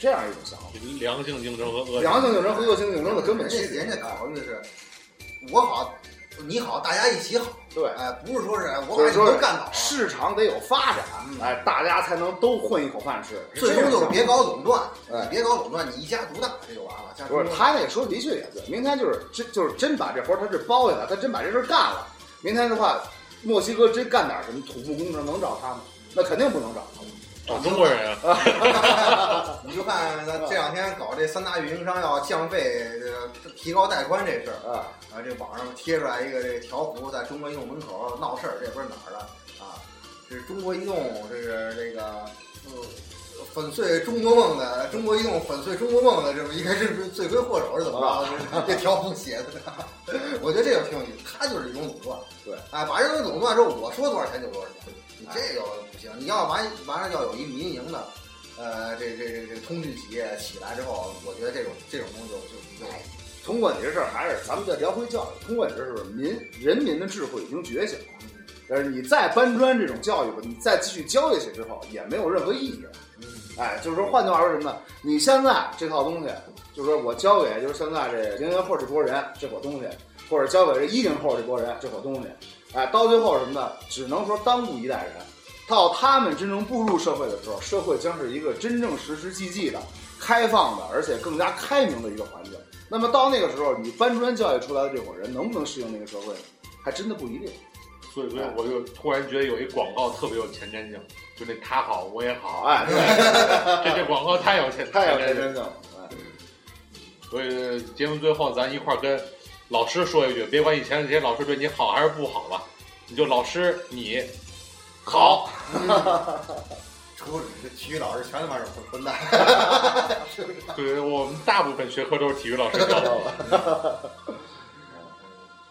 这样一种想法，良性竞争和恶良性竞争和恶性竞争的根本区别。人家考虑的是我好。你好，大家一起好。对，哎，不是说是我把你都干倒，市场得有发展，哎，大家才能都混一口饭吃。最终就是别搞垄断，哎，别搞垄断，你一家独大，这就完了。不是，他那说的确也对。明天就是真就是真把这活他是包下来，他真把这事干了。明天的话，墨西哥真干点什么土木工程，能找他吗？那肯定不能找。找中国人啊！你就看这两天搞这三大运营商要降费、这提高带宽这事儿啊啊！这网上贴出来一个这条幅，在中国移动门口闹事儿，这不是哪儿的啊？这是中国移动，这是这个呃粉碎中国梦的中国移动粉碎中国梦的这么一个是罪魁祸首是怎么着？这条幅写的，我觉得这个挺有意思，他就是一种垄断，对，哎，把这种垄断之后，我说多少钱就多少钱。你这个不行，你要完完了要有一民营的，呃，这这这这通讯企业起来之后，我觉得这种这种东西就就就。通过你这事儿，还是咱们再聊回教育。通过你这事儿民人民的智慧已经觉醒了，但是你再搬砖这种教育吧，你再继续教下去之后，也没有任何意义了。哎，就是说，换句话说什么呢？你现在这套东西，就是说我教给就是现在这零零后这波人这伙东西，或者教给这一零后这波人这伙东西。哎，到最后什么呢？只能说耽误一代人。到他们真正步入社会的时候，社会将是一个真正实实际际的、开放的，而且更加开明的一个环境。那么到那个时候，你搬砖教育出来的这伙人能不能适应那个社会，还真的不一定。所以，所以我就突然觉得有一广告特别有前瞻性，就那他好我也好，哎，这这广告太有前太有前瞻性。哎，所以节目最后咱一块儿跟。老师说一句，别管以前这些老师对你好还是不好吧，你就老师你好。除了体育老师全他妈是混混蛋，是不是？对，我们大部分学科都是体育老师教的。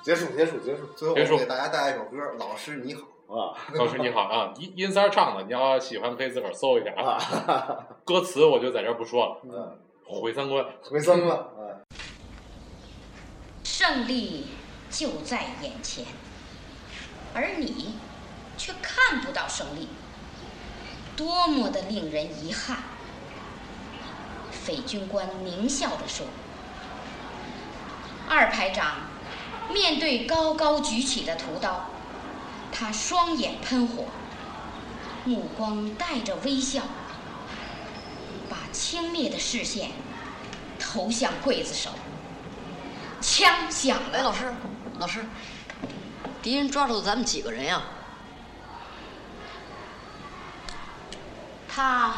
结束，结束，结束，最后结束，给大家带来一首歌，《老师你好》啊，老师你好啊，音音三唱的，你要喜欢可以自个儿搜一下啊。歌词我就在这不说了，嗯，毁三观，毁三观，哎。胜利就在眼前，而你却看不到胜利，多么的令人遗憾！匪军官狞笑着说：“二排长，面对高高举起的屠刀，他双眼喷火，目光带着微笑，把轻蔑的视线投向刽子手。”枪响了，老师，老师，敌人抓住了咱们几个人呀？他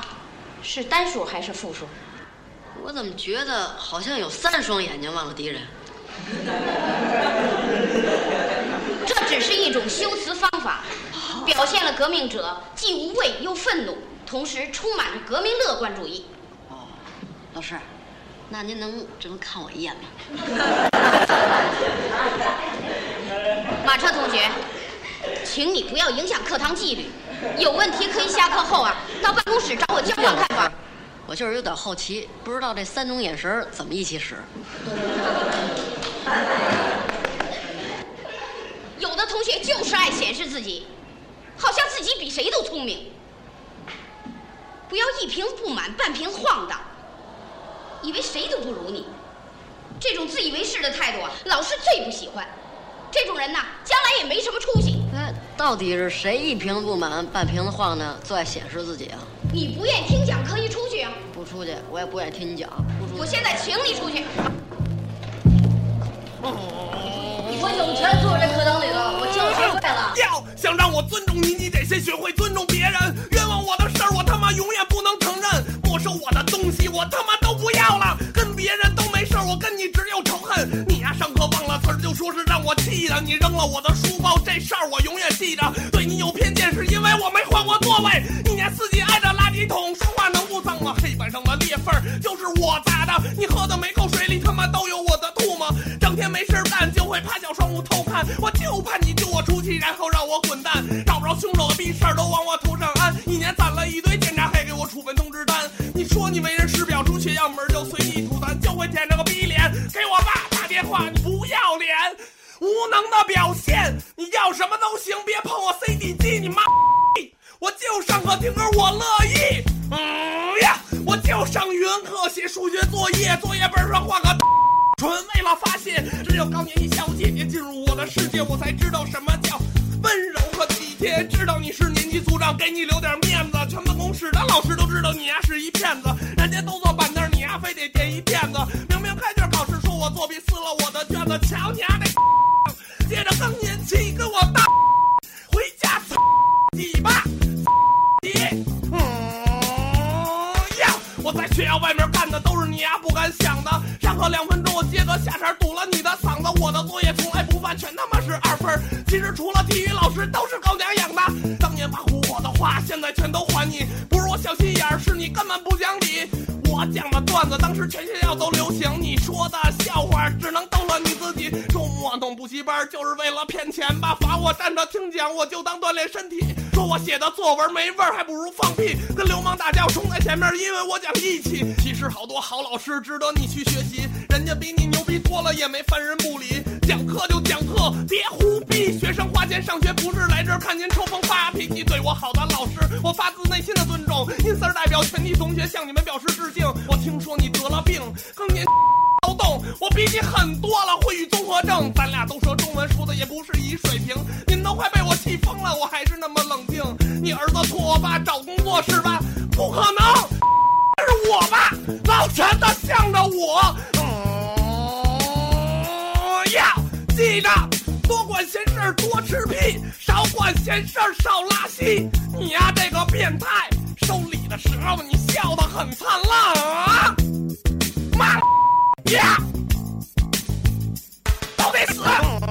是单数还是复数？我怎么觉得好像有三双眼睛望着敌人？这只是一种修辞方法，表现了革命者既无畏又愤怒，同时充满着革命乐观主义。哦，老师。那您能只能看我一眼吗？马车同学，请你不要影响课堂纪律。有问题可以下课后啊，到办公室找我交换看法。我就是有点好奇，不知道这三种眼神怎么一起使。有的同学就是爱显示自己，好像自己比谁都聪明。不要一瓶不满，半瓶子晃荡。以为谁都不如你，这种自以为是的态度啊，老师最不喜欢。这种人呐，将来也没什么出息。哎，到底是谁一瓶子不满，半瓶子晃呢？最爱显示自己啊？你不愿意听讲，可以出去啊。不出去，我也不愿意听你讲。不出去。我现在请你出去。我有权坐这课堂里了，我教学会了。要想让我尊重你，你得先学会尊。重别人，你扔了我的书包，这事儿我永远记着。对你有偏见是因为我没换过座位，一年四季挨着垃圾桶，说话能不脏吗？黑板上的裂缝就是我砸的，你喝的每口水里他妈都有我的吐沫，整天没事儿干就会趴小窗户偷看，我就怕你救我出气，然后让我滚蛋，找不着凶手的逼事儿都往我头上安，一年攒了一堆检查，还给我处分通知单。你说你为人师表，出血样门能的表现，你要什么都行，别碰我 CD 机，你妈！我就上课听歌，我乐意。嗯呀，我就上语文课写数学作业，作业本上画个，纯为了发泄。只有高年级小姐姐进入我的世界，我才知道什么叫温柔和体贴。知道你是年级组长，给你留点面子。全办公室的老师都知道你呀是一骗子，人家都坐板凳，你呀非得垫一垫子。明明开卷考试说我作弊撕了我的卷子，瞧你丫那。接丫不敢想的。上课两分钟，我接个下茬堵了你的嗓子。我的作业从来不犯，全他妈是二分。其实除了体育老师都是狗娘养的。当年挖苦我的话，现在全都还你。不是我小心眼儿，是你根本不讲理。我讲的段子当时全学校都流行，你说的笑话只能逗乐你自己。说补习班就是为了骗钱吧？罚我站着听讲，我就当锻炼身体。说我写的作文没味儿，还不如放屁。跟流氓打架，我冲在前面，因为我讲义气。其实好多好老师值得你去学习，人家比你牛逼多了，也没犯人不理。讲课就讲课，别胡逼。学生花钱上学不是来这儿看您抽风发脾气。对我好的老师，我发自内心的尊重。因此代表全体同学向你们表示致敬。我听说你得，比你狠多了，会语综合症。咱俩都说中文，说的也不是一水平。您都快被我气疯了，我还是那么冷静。你儿子托我爸找工作是吧？不可能，是我爸，老陈他向着我。嗯呀，记着。多管闲事儿多吃屁，少管闲事儿少拉稀。你呀这个变态，收礼的时候你笑得很灿烂啊！妈呀 Yeah.